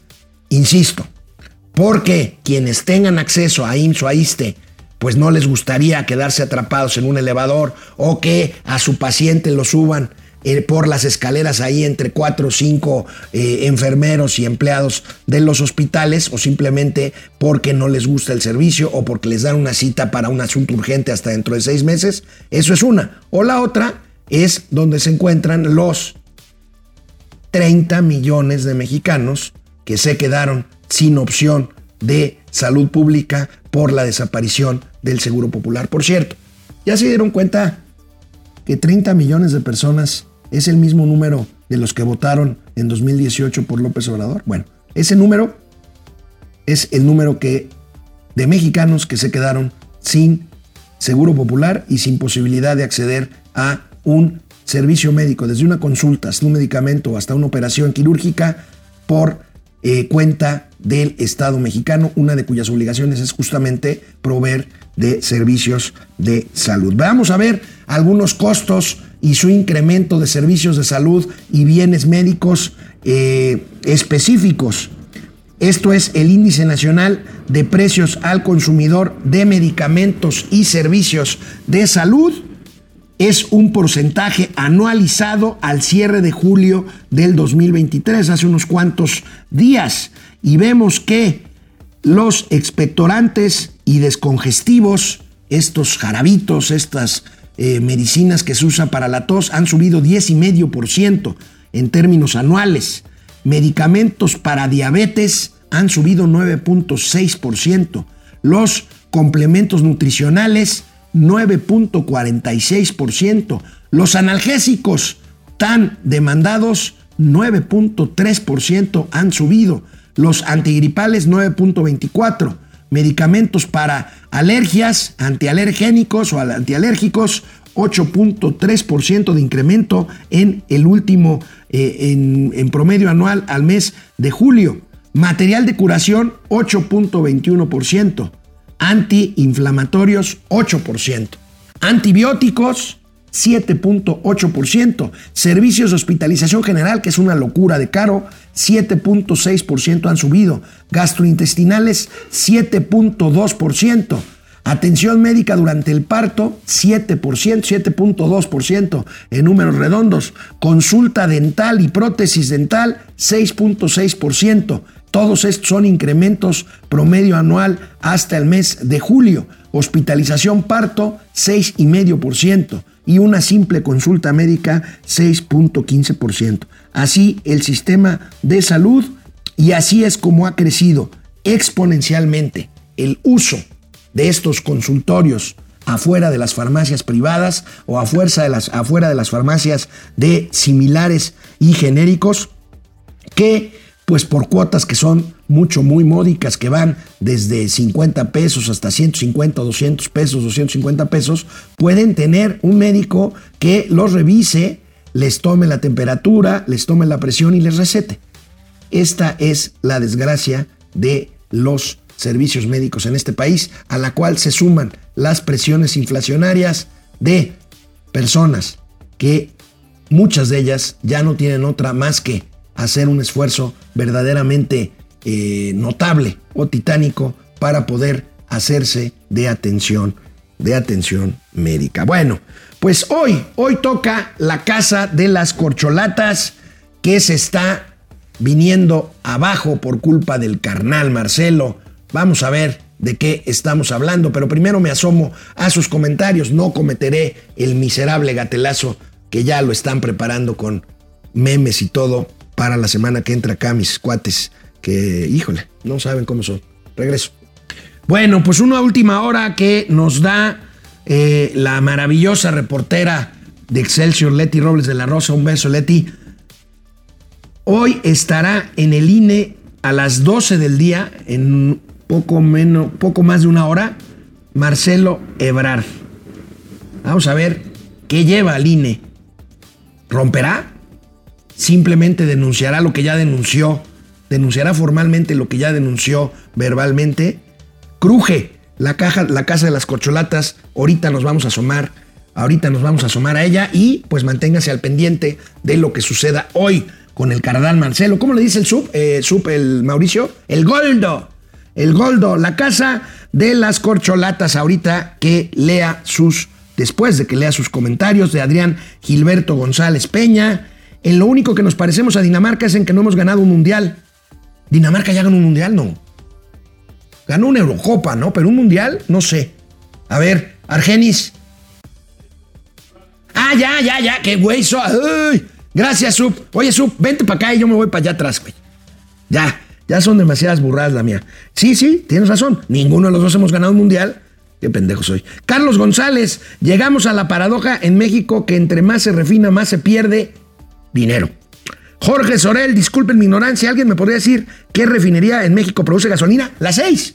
Insisto, porque quienes tengan acceso a IMSS o a ISTE, pues no les gustaría quedarse atrapados en un elevador o que a su paciente lo suban eh, por las escaleras ahí entre cuatro o cinco eh, enfermeros y empleados de los hospitales o simplemente porque no les gusta el servicio o porque les dan una cita para un asunto urgente hasta dentro de seis meses. Eso es una. O la otra es donde se encuentran los 30 millones de mexicanos que se quedaron sin opción de salud pública por la desaparición del Seguro Popular. Por cierto, ya se dieron cuenta que 30 millones de personas es el mismo número de los que votaron en 2018 por López Obrador. Bueno, ese número es el número que de mexicanos que se quedaron sin seguro popular y sin posibilidad de acceder a un servicio médico, desde una consulta hasta un medicamento hasta una operación quirúrgica por eh, cuenta del Estado mexicano, una de cuyas obligaciones es justamente proveer de servicios de salud. Vamos a ver algunos costos y su incremento de servicios de salud y bienes médicos eh, específicos. Esto es el índice nacional de precios al consumidor de medicamentos y servicios de salud. Es un porcentaje anualizado al cierre de julio del 2023, hace unos cuantos días. Y vemos que los expectorantes y descongestivos, estos jarabitos, estas eh, medicinas que se usan para la tos han subido 10,5% en términos anuales. Medicamentos para diabetes han subido 9.6%. Los complementos nutricionales 9.46%. Los analgésicos tan demandados 9.3% han subido. Los antigripales 9.24% medicamentos para alergias, antialergénicos o antialérgicos, 8.3% de incremento en el último, eh, en, en, promedio anual al mes de julio. Material de curación, 8.21%. Antiinflamatorios, 8%. Antibióticos, 7.8%. Servicios de hospitalización general, que es una locura de caro, 7.6% han subido. Gastrointestinales, 7.2%. Atención médica durante el parto, 7%, 7.2% en números redondos. Consulta dental y prótesis dental, 6.6%. Todos estos son incrementos promedio anual hasta el mes de julio. Hospitalización parto, 6,5% y una simple consulta médica 6.15%. Así el sistema de salud y así es como ha crecido exponencialmente el uso de estos consultorios afuera de las farmacias privadas o afuera de las, afuera de las farmacias de similares y genéricos que pues por cuotas que son mucho, muy módicas, que van desde 50 pesos hasta 150, 200 pesos, 250 pesos, pueden tener un médico que los revise, les tome la temperatura, les tome la presión y les recete. Esta es la desgracia de los servicios médicos en este país, a la cual se suman las presiones inflacionarias de personas que muchas de ellas ya no tienen otra más que hacer un esfuerzo verdaderamente eh, notable o titánico para poder hacerse de atención de atención médica. Bueno, pues hoy, hoy toca la casa de las corcholatas que se está viniendo abajo por culpa del carnal Marcelo. Vamos a ver de qué estamos hablando, pero primero me asomo a sus comentarios. No cometeré el miserable gatelazo que ya lo están preparando con memes y todo para la semana que entra acá, mis cuates, que, híjole, no saben cómo son. Regreso. Bueno, pues una última hora que nos da eh, la maravillosa reportera de Excelsior, Leti Robles de la Rosa. Un beso, Leti. Hoy estará en el INE a las 12 del día, en poco, menos, poco más de una hora, Marcelo Ebrard. Vamos a ver qué lleva al INE. ¿Romperá? Simplemente denunciará lo que ya denunció. Denunciará formalmente lo que ya denunció verbalmente. Cruje la, caja, la casa de las corcholatas. Ahorita nos vamos a asomar. Ahorita nos vamos a asomar a ella y pues manténgase al pendiente de lo que suceda hoy con el carnal Marcelo. ¿Cómo le dice el? Eh, sub, el Mauricio. El Goldo. El Goldo. La casa de las corcholatas. Ahorita que lea sus, después de que lea sus comentarios de Adrián Gilberto González Peña. En lo único que nos parecemos a Dinamarca es en que no hemos ganado un mundial. ¿Dinamarca ya ganó un mundial? No. Ganó una Eurocopa, ¿no? Pero un mundial, no sé. A ver, Argenis. Ah, ya, ya, ya, qué güey. Gracias, Sub. Oye, Sub, vente para acá y yo me voy para allá atrás, güey. Ya, ya son demasiadas burradas la mía. Sí, sí, tienes razón. Ninguno de los dos hemos ganado un mundial. Qué pendejo soy. Carlos González, llegamos a la paradoja en México que entre más se refina, más se pierde dinero. Jorge Sorel, disculpen mi ignorancia, ¿alguien me podría decir qué refinería en México produce gasolina? La seis.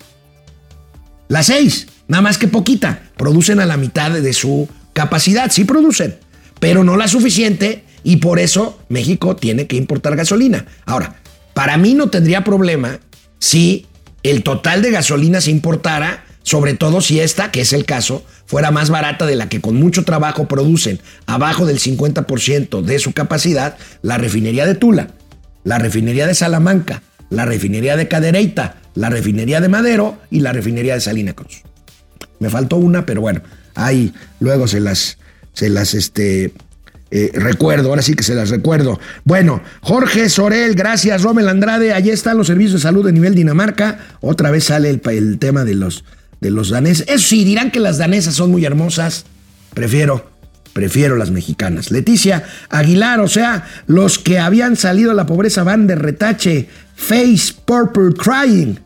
La seis, nada más que poquita. Producen a la mitad de su capacidad, sí producen, pero no la suficiente y por eso México tiene que importar gasolina. Ahora, para mí no tendría problema si el total de gasolina se importara, sobre todo si esta, que es el caso, fuera más barata de la que con mucho trabajo producen abajo del 50% de su capacidad la refinería de Tula, la refinería de Salamanca, la refinería de Cadereyta, la refinería de Madero y la refinería de Salina Cruz. Me faltó una, pero bueno, ahí luego se las, se las, este, eh, recuerdo, ahora sí que se las recuerdo. Bueno, Jorge Sorel, gracias. Romel Andrade, allí están los servicios de salud de nivel Dinamarca. Otra vez sale el, tema de los, de los daneses. Eso sí, dirán que las danesas son muy hermosas. Prefiero, prefiero las mexicanas. Leticia Aguilar, o sea, los que habían salido a la pobreza van de retache. Face Purple Crying.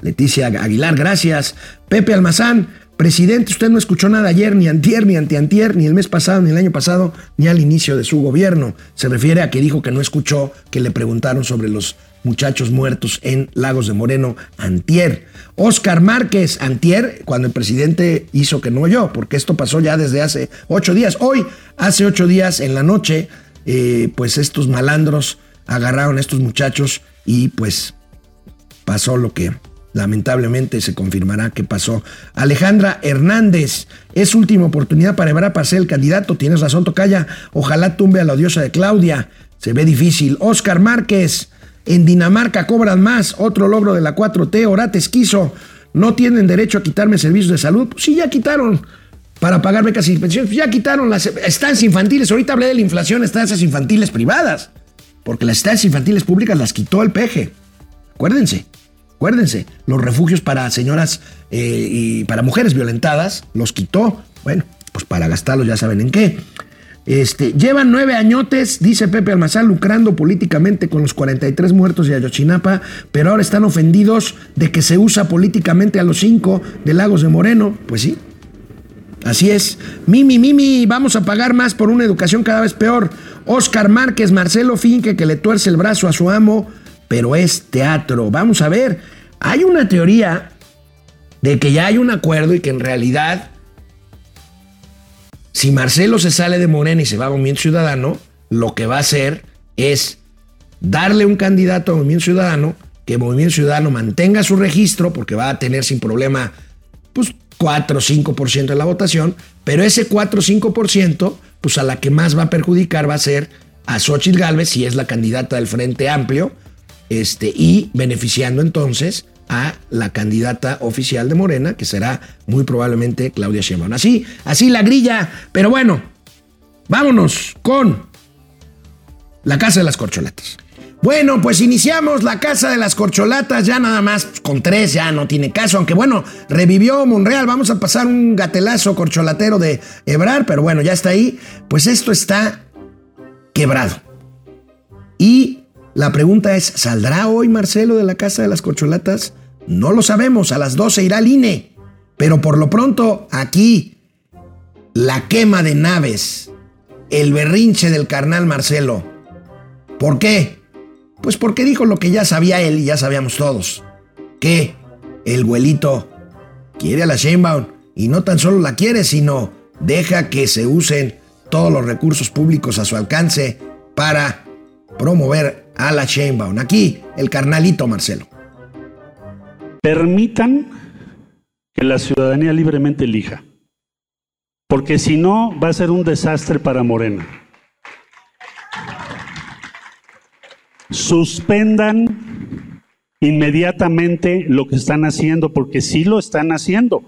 Leticia Aguilar, gracias. Pepe Almazán, Presidente, usted no escuchó nada ayer, ni antier, ni antiantier, ni el mes pasado, ni el año pasado, ni al inicio de su gobierno. Se refiere a que dijo que no escuchó que le preguntaron sobre los muchachos muertos en Lagos de Moreno antier. Oscar Márquez, antier, cuando el presidente hizo que no oyó, porque esto pasó ya desde hace ocho días. Hoy, hace ocho días en la noche, eh, pues estos malandros agarraron a estos muchachos y pues pasó lo que lamentablemente se confirmará que pasó. Alejandra Hernández, es última oportunidad para Ebra para ser el candidato. Tienes razón, Tocaya. Ojalá tumbe a la odiosa de Claudia. Se ve difícil. Oscar Márquez, en Dinamarca cobran más. Otro logro de la 4T. Orates quiso. No tienen derecho a quitarme servicios de salud. Pues sí, ya quitaron. Para pagar becas y pensiones. Pues ya quitaron las estancias infantiles. Ahorita hablé de la inflación, estancias infantiles privadas. Porque las estancias infantiles públicas las quitó el peje. Acuérdense. Acuérdense, los refugios para señoras eh, y para mujeres violentadas los quitó. Bueno, pues para gastarlos ya saben en qué. Este, llevan nueve añotes, dice Pepe Almazán, lucrando políticamente con los 43 muertos de Ayotzinapa, pero ahora están ofendidos de que se usa políticamente a los cinco de Lagos de Moreno. Pues sí, Así es. Mimi, Mimi, vamos a pagar más por una educación cada vez peor. Oscar Márquez, Marcelo Finque, que le tuerce el brazo a su amo pero es teatro. Vamos a ver, hay una teoría de que ya hay un acuerdo y que en realidad, si Marcelo se sale de Morena y se va a Movimiento Ciudadano, lo que va a hacer es darle un candidato a Movimiento Ciudadano, que Movimiento Ciudadano mantenga su registro, porque va a tener sin problema, pues 4 o 5% de la votación, pero ese 4 o 5%, pues a la que más va a perjudicar va a ser a Xochitl Galvez, si es la candidata del Frente Amplio, este, y beneficiando entonces a la candidata oficial de Morena, que será muy probablemente Claudia Sheinbaum. Así, así la grilla, pero bueno, vámonos con la Casa de las Corcholatas. Bueno, pues iniciamos la Casa de las Corcholatas, ya nada más con tres, ya no tiene caso, aunque bueno, revivió Monreal, vamos a pasar un gatelazo corcholatero de Ebrar, pero bueno, ya está ahí, pues esto está quebrado. Y la pregunta es, ¿saldrá hoy Marcelo de la Casa de las Corcholatas? No lo sabemos, a las 12 irá al INE, pero por lo pronto aquí, la quema de naves, el berrinche del carnal Marcelo. ¿Por qué? Pues porque dijo lo que ya sabía él y ya sabíamos todos. Que el vuelito quiere a la Sheinbaum y no tan solo la quiere, sino deja que se usen todos los recursos públicos a su alcance para promover a la Sheinbaum. Aquí el carnalito Marcelo. Permitan que la ciudadanía libremente elija, porque si no va a ser un desastre para Morena. suspendan inmediatamente lo que están haciendo, porque sí lo están haciendo.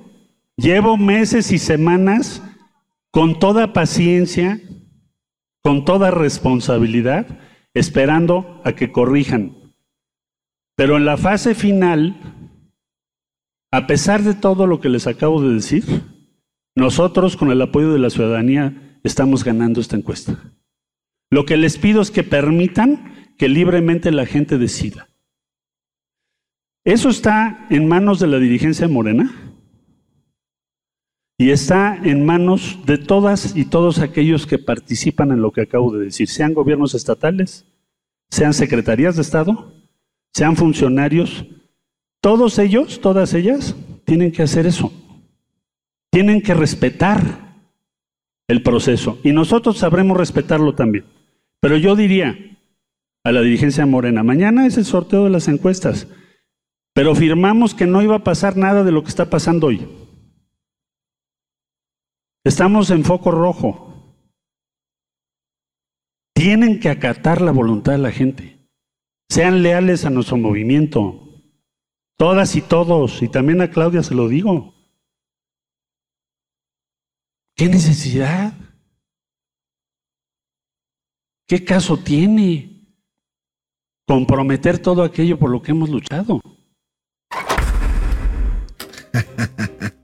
Llevo meses y semanas con toda paciencia, con toda responsabilidad, esperando a que corrijan. Pero en la fase final, a pesar de todo lo que les acabo de decir, nosotros con el apoyo de la ciudadanía estamos ganando esta encuesta. Lo que les pido es que permitan que libremente la gente decida. Eso está en manos de la dirigencia morena y está en manos de todas y todos aquellos que participan en lo que acabo de decir, sean gobiernos estatales, sean secretarías de Estado, sean funcionarios, todos ellos, todas ellas, tienen que hacer eso. Tienen que respetar el proceso y nosotros sabremos respetarlo también. Pero yo diría, a la dirigencia morena. Mañana es el sorteo de las encuestas, pero firmamos que no iba a pasar nada de lo que está pasando hoy. Estamos en foco rojo. Tienen que acatar la voluntad de la gente. Sean leales a nuestro movimiento. Todas y todos, y también a Claudia se lo digo. ¿Qué necesidad? ¿Qué caso tiene? comprometer todo aquello por lo que hemos luchado. *laughs*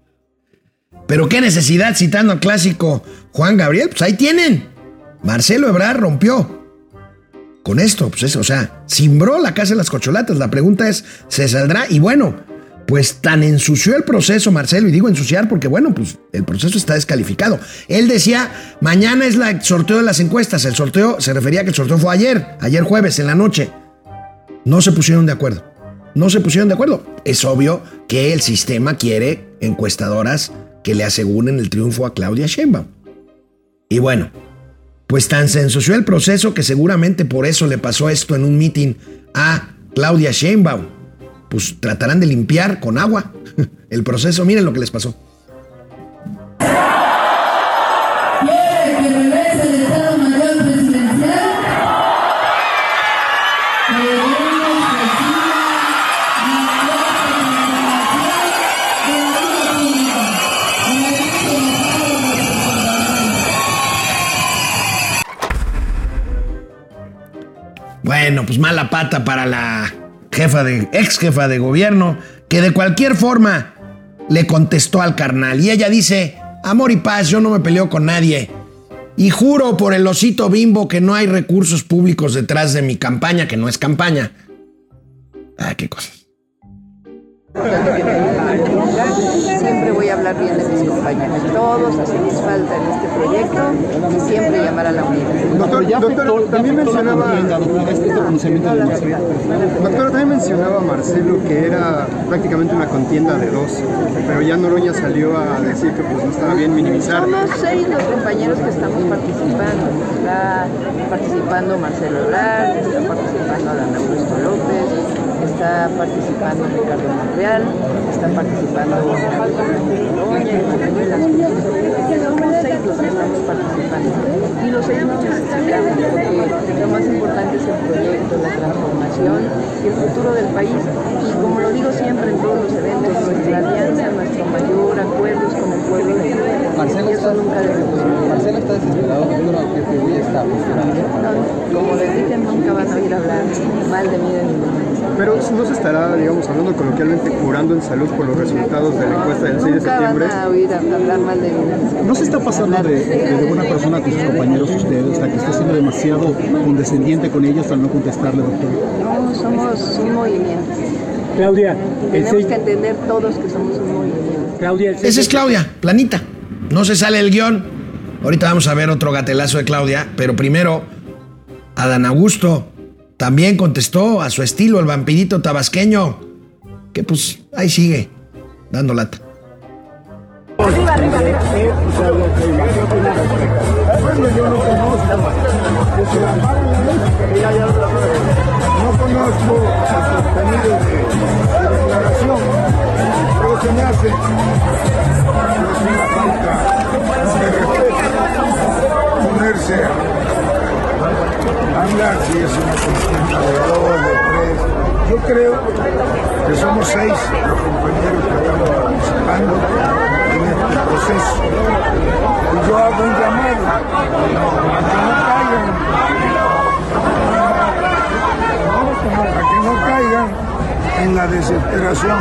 Pero qué necesidad, citando al clásico Juan Gabriel, pues ahí tienen. Marcelo Ebrard rompió. Con esto, pues eso, o sea, cimbró la casa de las cocholatas. La pregunta es, ¿se saldrá? Y bueno, pues tan ensució el proceso Marcelo, y digo ensuciar porque bueno, pues el proceso está descalificado. Él decía, mañana es el sorteo de las encuestas. El sorteo se refería a que el sorteo fue ayer, ayer jueves en la noche. No se pusieron de acuerdo. No se pusieron de acuerdo. Es obvio que el sistema quiere encuestadoras que le aseguren el triunfo a Claudia Sheinbaum. Y bueno, pues tan se el proceso que seguramente por eso le pasó esto en un meeting a Claudia Sheinbaum. Pues tratarán de limpiar con agua *laughs* el proceso. Miren lo que les pasó. Bueno, pues mala pata para la jefa de, ex jefa de gobierno, que de cualquier forma le contestó al carnal. Y ella dice, amor y paz, yo no me peleo con nadie. Y juro por el osito bimbo que no hay recursos públicos detrás de mi campaña, que no es campaña. Ah, qué cosas. Siempre voy a hablar bien de mis compañeros. Todos hacemos falta en este proyecto y siempre llamar a la unidad. Doctor, doctor también mencionaba Doctora, también mencionaba Marcelo que era prácticamente una contienda de dos, pero ya Noroña salió a decir que pues no estaba bien minimizar. Somos seis los compañeros que estamos participando. Está participando Marcelo Ebrard, está participando Adán Augusto López, está participando Ricardo Monreal, está participando somos seis los que estamos participando y los seis nos necesitamos porque lo más importante es el proyecto, la transformación y el futuro del país y como lo digo siempre en todos los eventos, nuestra alianza, nuestro mayor acuerdo es con el pueblo de. Marcelo eso está- nunca debe suceder. Marcelo está desesperado que hoy está. No, como les dije, nunca van a oír hablar mal de mí de ningún. Pero no se estará, digamos, hablando coloquialmente, curando en salud por los resultados de la encuesta del 6 de Nunca van septiembre. a oír hablar mal de mí. ¿No se está pasando de, de- de buena persona con sus compañeros usted? O sea, que está siendo demasiado condescendiente con ellos al no contestarle, doctor. No, somos un movimiento. Claudia, el Tenemos 6, que entender todos que somos un movimiento. Claudia, el 6 Esa es Claudia, planita. No se sale el guion. Ahorita vamos a ver otro gatelazo de Claudia, pero primero, Adán Augusto también contestó a su estilo el vampirito tabasqueño, que pues ahí sigue, dando lata. No conozco el contenido de la declaración, pero se hace pues, ponerse hablar si es una contienda de dos, de tres. Yo creo que somos seis los compañeros que estamos participando en este proceso. Y yo hago un llamado a que no caigan para que no caigan en la desesperación.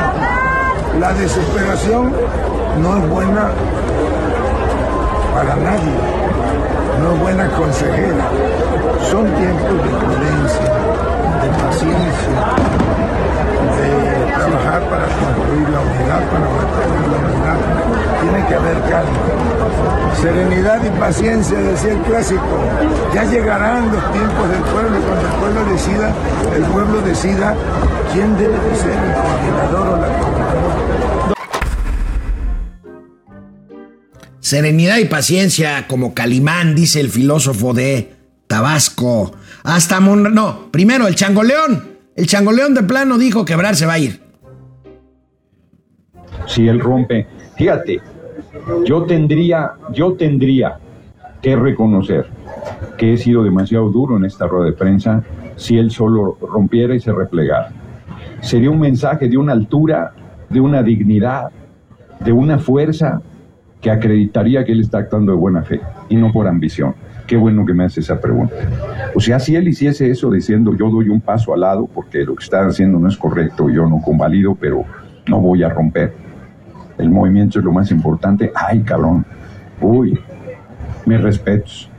La desesperación no es buena para nadie, no buena consejera. Son tiempos de prudencia, de paciencia, de trabajar para construir la unidad, para mantener la unidad. Tiene que haber calma. Serenidad y paciencia, decía el clásico. Ya llegarán los tiempos del pueblo, cuando el pueblo decida, el pueblo decida quién debe de ser el coordinador o la coordinadora. Serenidad y paciencia como Calimán, dice el filósofo de Tabasco. Hasta Mon... No, primero el changoleón. El changoleón de plano dijo que Ebrard se va a ir. si él rompe. Fíjate, yo tendría, yo tendría que reconocer que he sido demasiado duro en esta rueda de prensa si él solo rompiera y se replegara. Sería un mensaje de una altura, de una dignidad, de una fuerza que acreditaría que él está actuando de buena fe y no por ambición. Qué bueno que me hace esa pregunta. O sea, si él hiciese eso diciendo yo doy un paso al lado porque lo que está haciendo no es correcto, yo no convalido, pero no voy a romper. El movimiento es lo más importante. Ay, cabrón. Uy, mis respetos.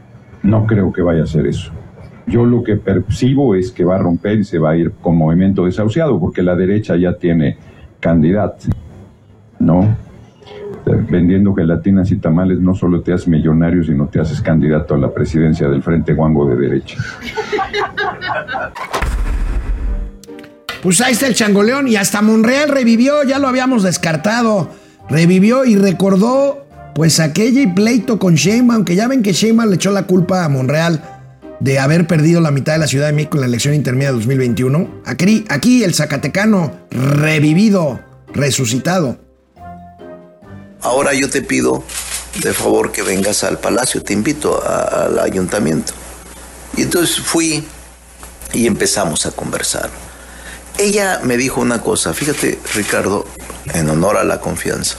No creo que vaya a hacer eso. Yo lo que percibo es que va a romper y se va a ir con movimiento desahuciado porque la derecha ya tiene candidato. ¿No? Vendiendo gelatinas y tamales no solo te haces millonario, sino te haces candidato a la presidencia del Frente Guango de derecha. Pues ahí está el changoleón y hasta Monreal revivió, ya lo habíamos descartado. Revivió y recordó pues aquella y pleito con Sheinbaum, aunque ya ven que Sheinbaum le echó la culpa a Monreal de haber perdido la mitad de la Ciudad de México en la elección intermedia de 2021. Aquí, aquí el Zacatecano revivido, resucitado. Ahora yo te pido de favor que vengas al palacio, te invito al ayuntamiento. Y entonces fui y empezamos a conversar. Ella me dijo una cosa, fíjate Ricardo, en honor a la confianza,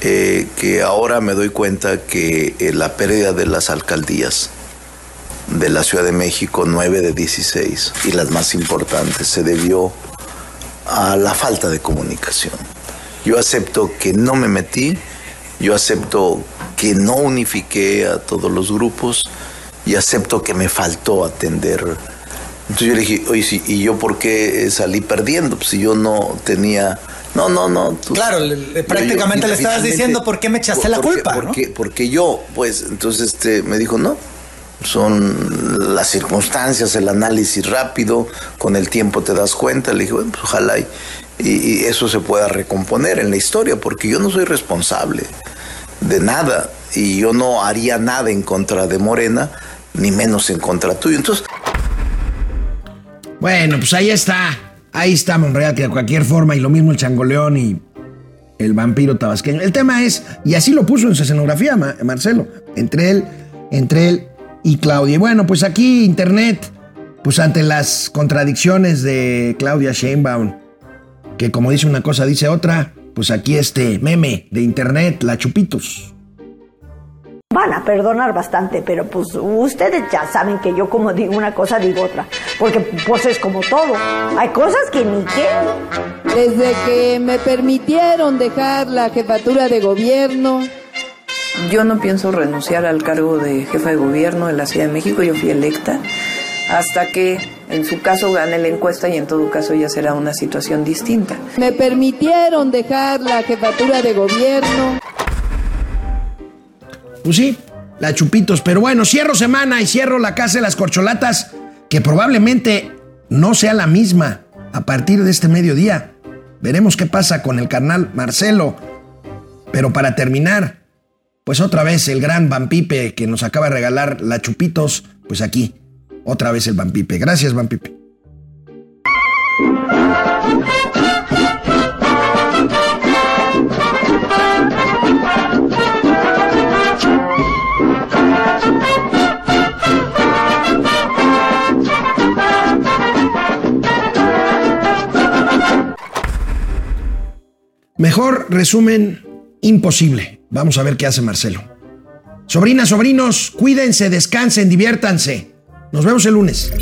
eh, que ahora me doy cuenta que eh, la pérdida de las alcaldías de la Ciudad de México, 9 de 16, y las más importantes, se debió a la falta de comunicación. Yo acepto que no me metí, yo acepto que no unifiqué a todos los grupos y acepto que me faltó atender. Entonces yo le dije, oye, sí, ¿y yo por qué salí perdiendo? Pues si yo no tenía... No, no, no. tú- Claro, le- prácticamente yo- le estabas diciendo por qué me echaste la porque- culpa, ¿no? Porque, porque yo, pues, entonces este, me dijo, no, son las circunstancias, el análisis rápido, con el tiempo te das cuenta. Le dije, bueno, pues ojalá y, y- eso se pueda recomponer en la historia, porque yo no soy responsable de nada y yo no haría nada en contra de Morena, ni menos en contra tuyo. Entonces, Bueno, pues ahí está. Ahí está Monreal, que de cualquier forma, y lo mismo el changoleón y el vampiro tabasqueño. El tema es, y así lo puso en su escenografía, Ma- Marcelo, entre él, entre él y Claudia. Y bueno, pues aquí Internet, pues ante las contradicciones de Claudia Sheinbaum que como dice una cosa, dice otra, pues aquí este meme de internet, la chupitos. Van a perdonar bastante, pero pues ustedes ya saben que yo como digo una cosa digo otra, porque pues es como todo, hay cosas que ni qué. Desde que me permitieron dejar la jefatura de gobierno, Yo no pienso renunciar al cargo de jefa de gobierno de la Ciudad de México, yo fui electa, hasta que en su caso gane la encuesta y en todo caso ya será una situación distinta. me permitieron dejar la jefatura de gobierno. Pues sí, la chupitos. Pero bueno, cierro semana y cierro la casa de las corcholatas, que probablemente no sea la misma a partir de este mediodía. Veremos qué pasa con el carnal Marcelo. Pero para terminar, pues otra vez el gran Vampipe que nos acaba de regalar la chupitos, pues aquí, otra vez el Vampipe. Gracias, Vampipe. Mejor resumen imposible. Vamos a ver qué hace Marcelo. Sobrinas, sobrinos, cuídense, descansen, diviértanse. Nos vemos el lunes.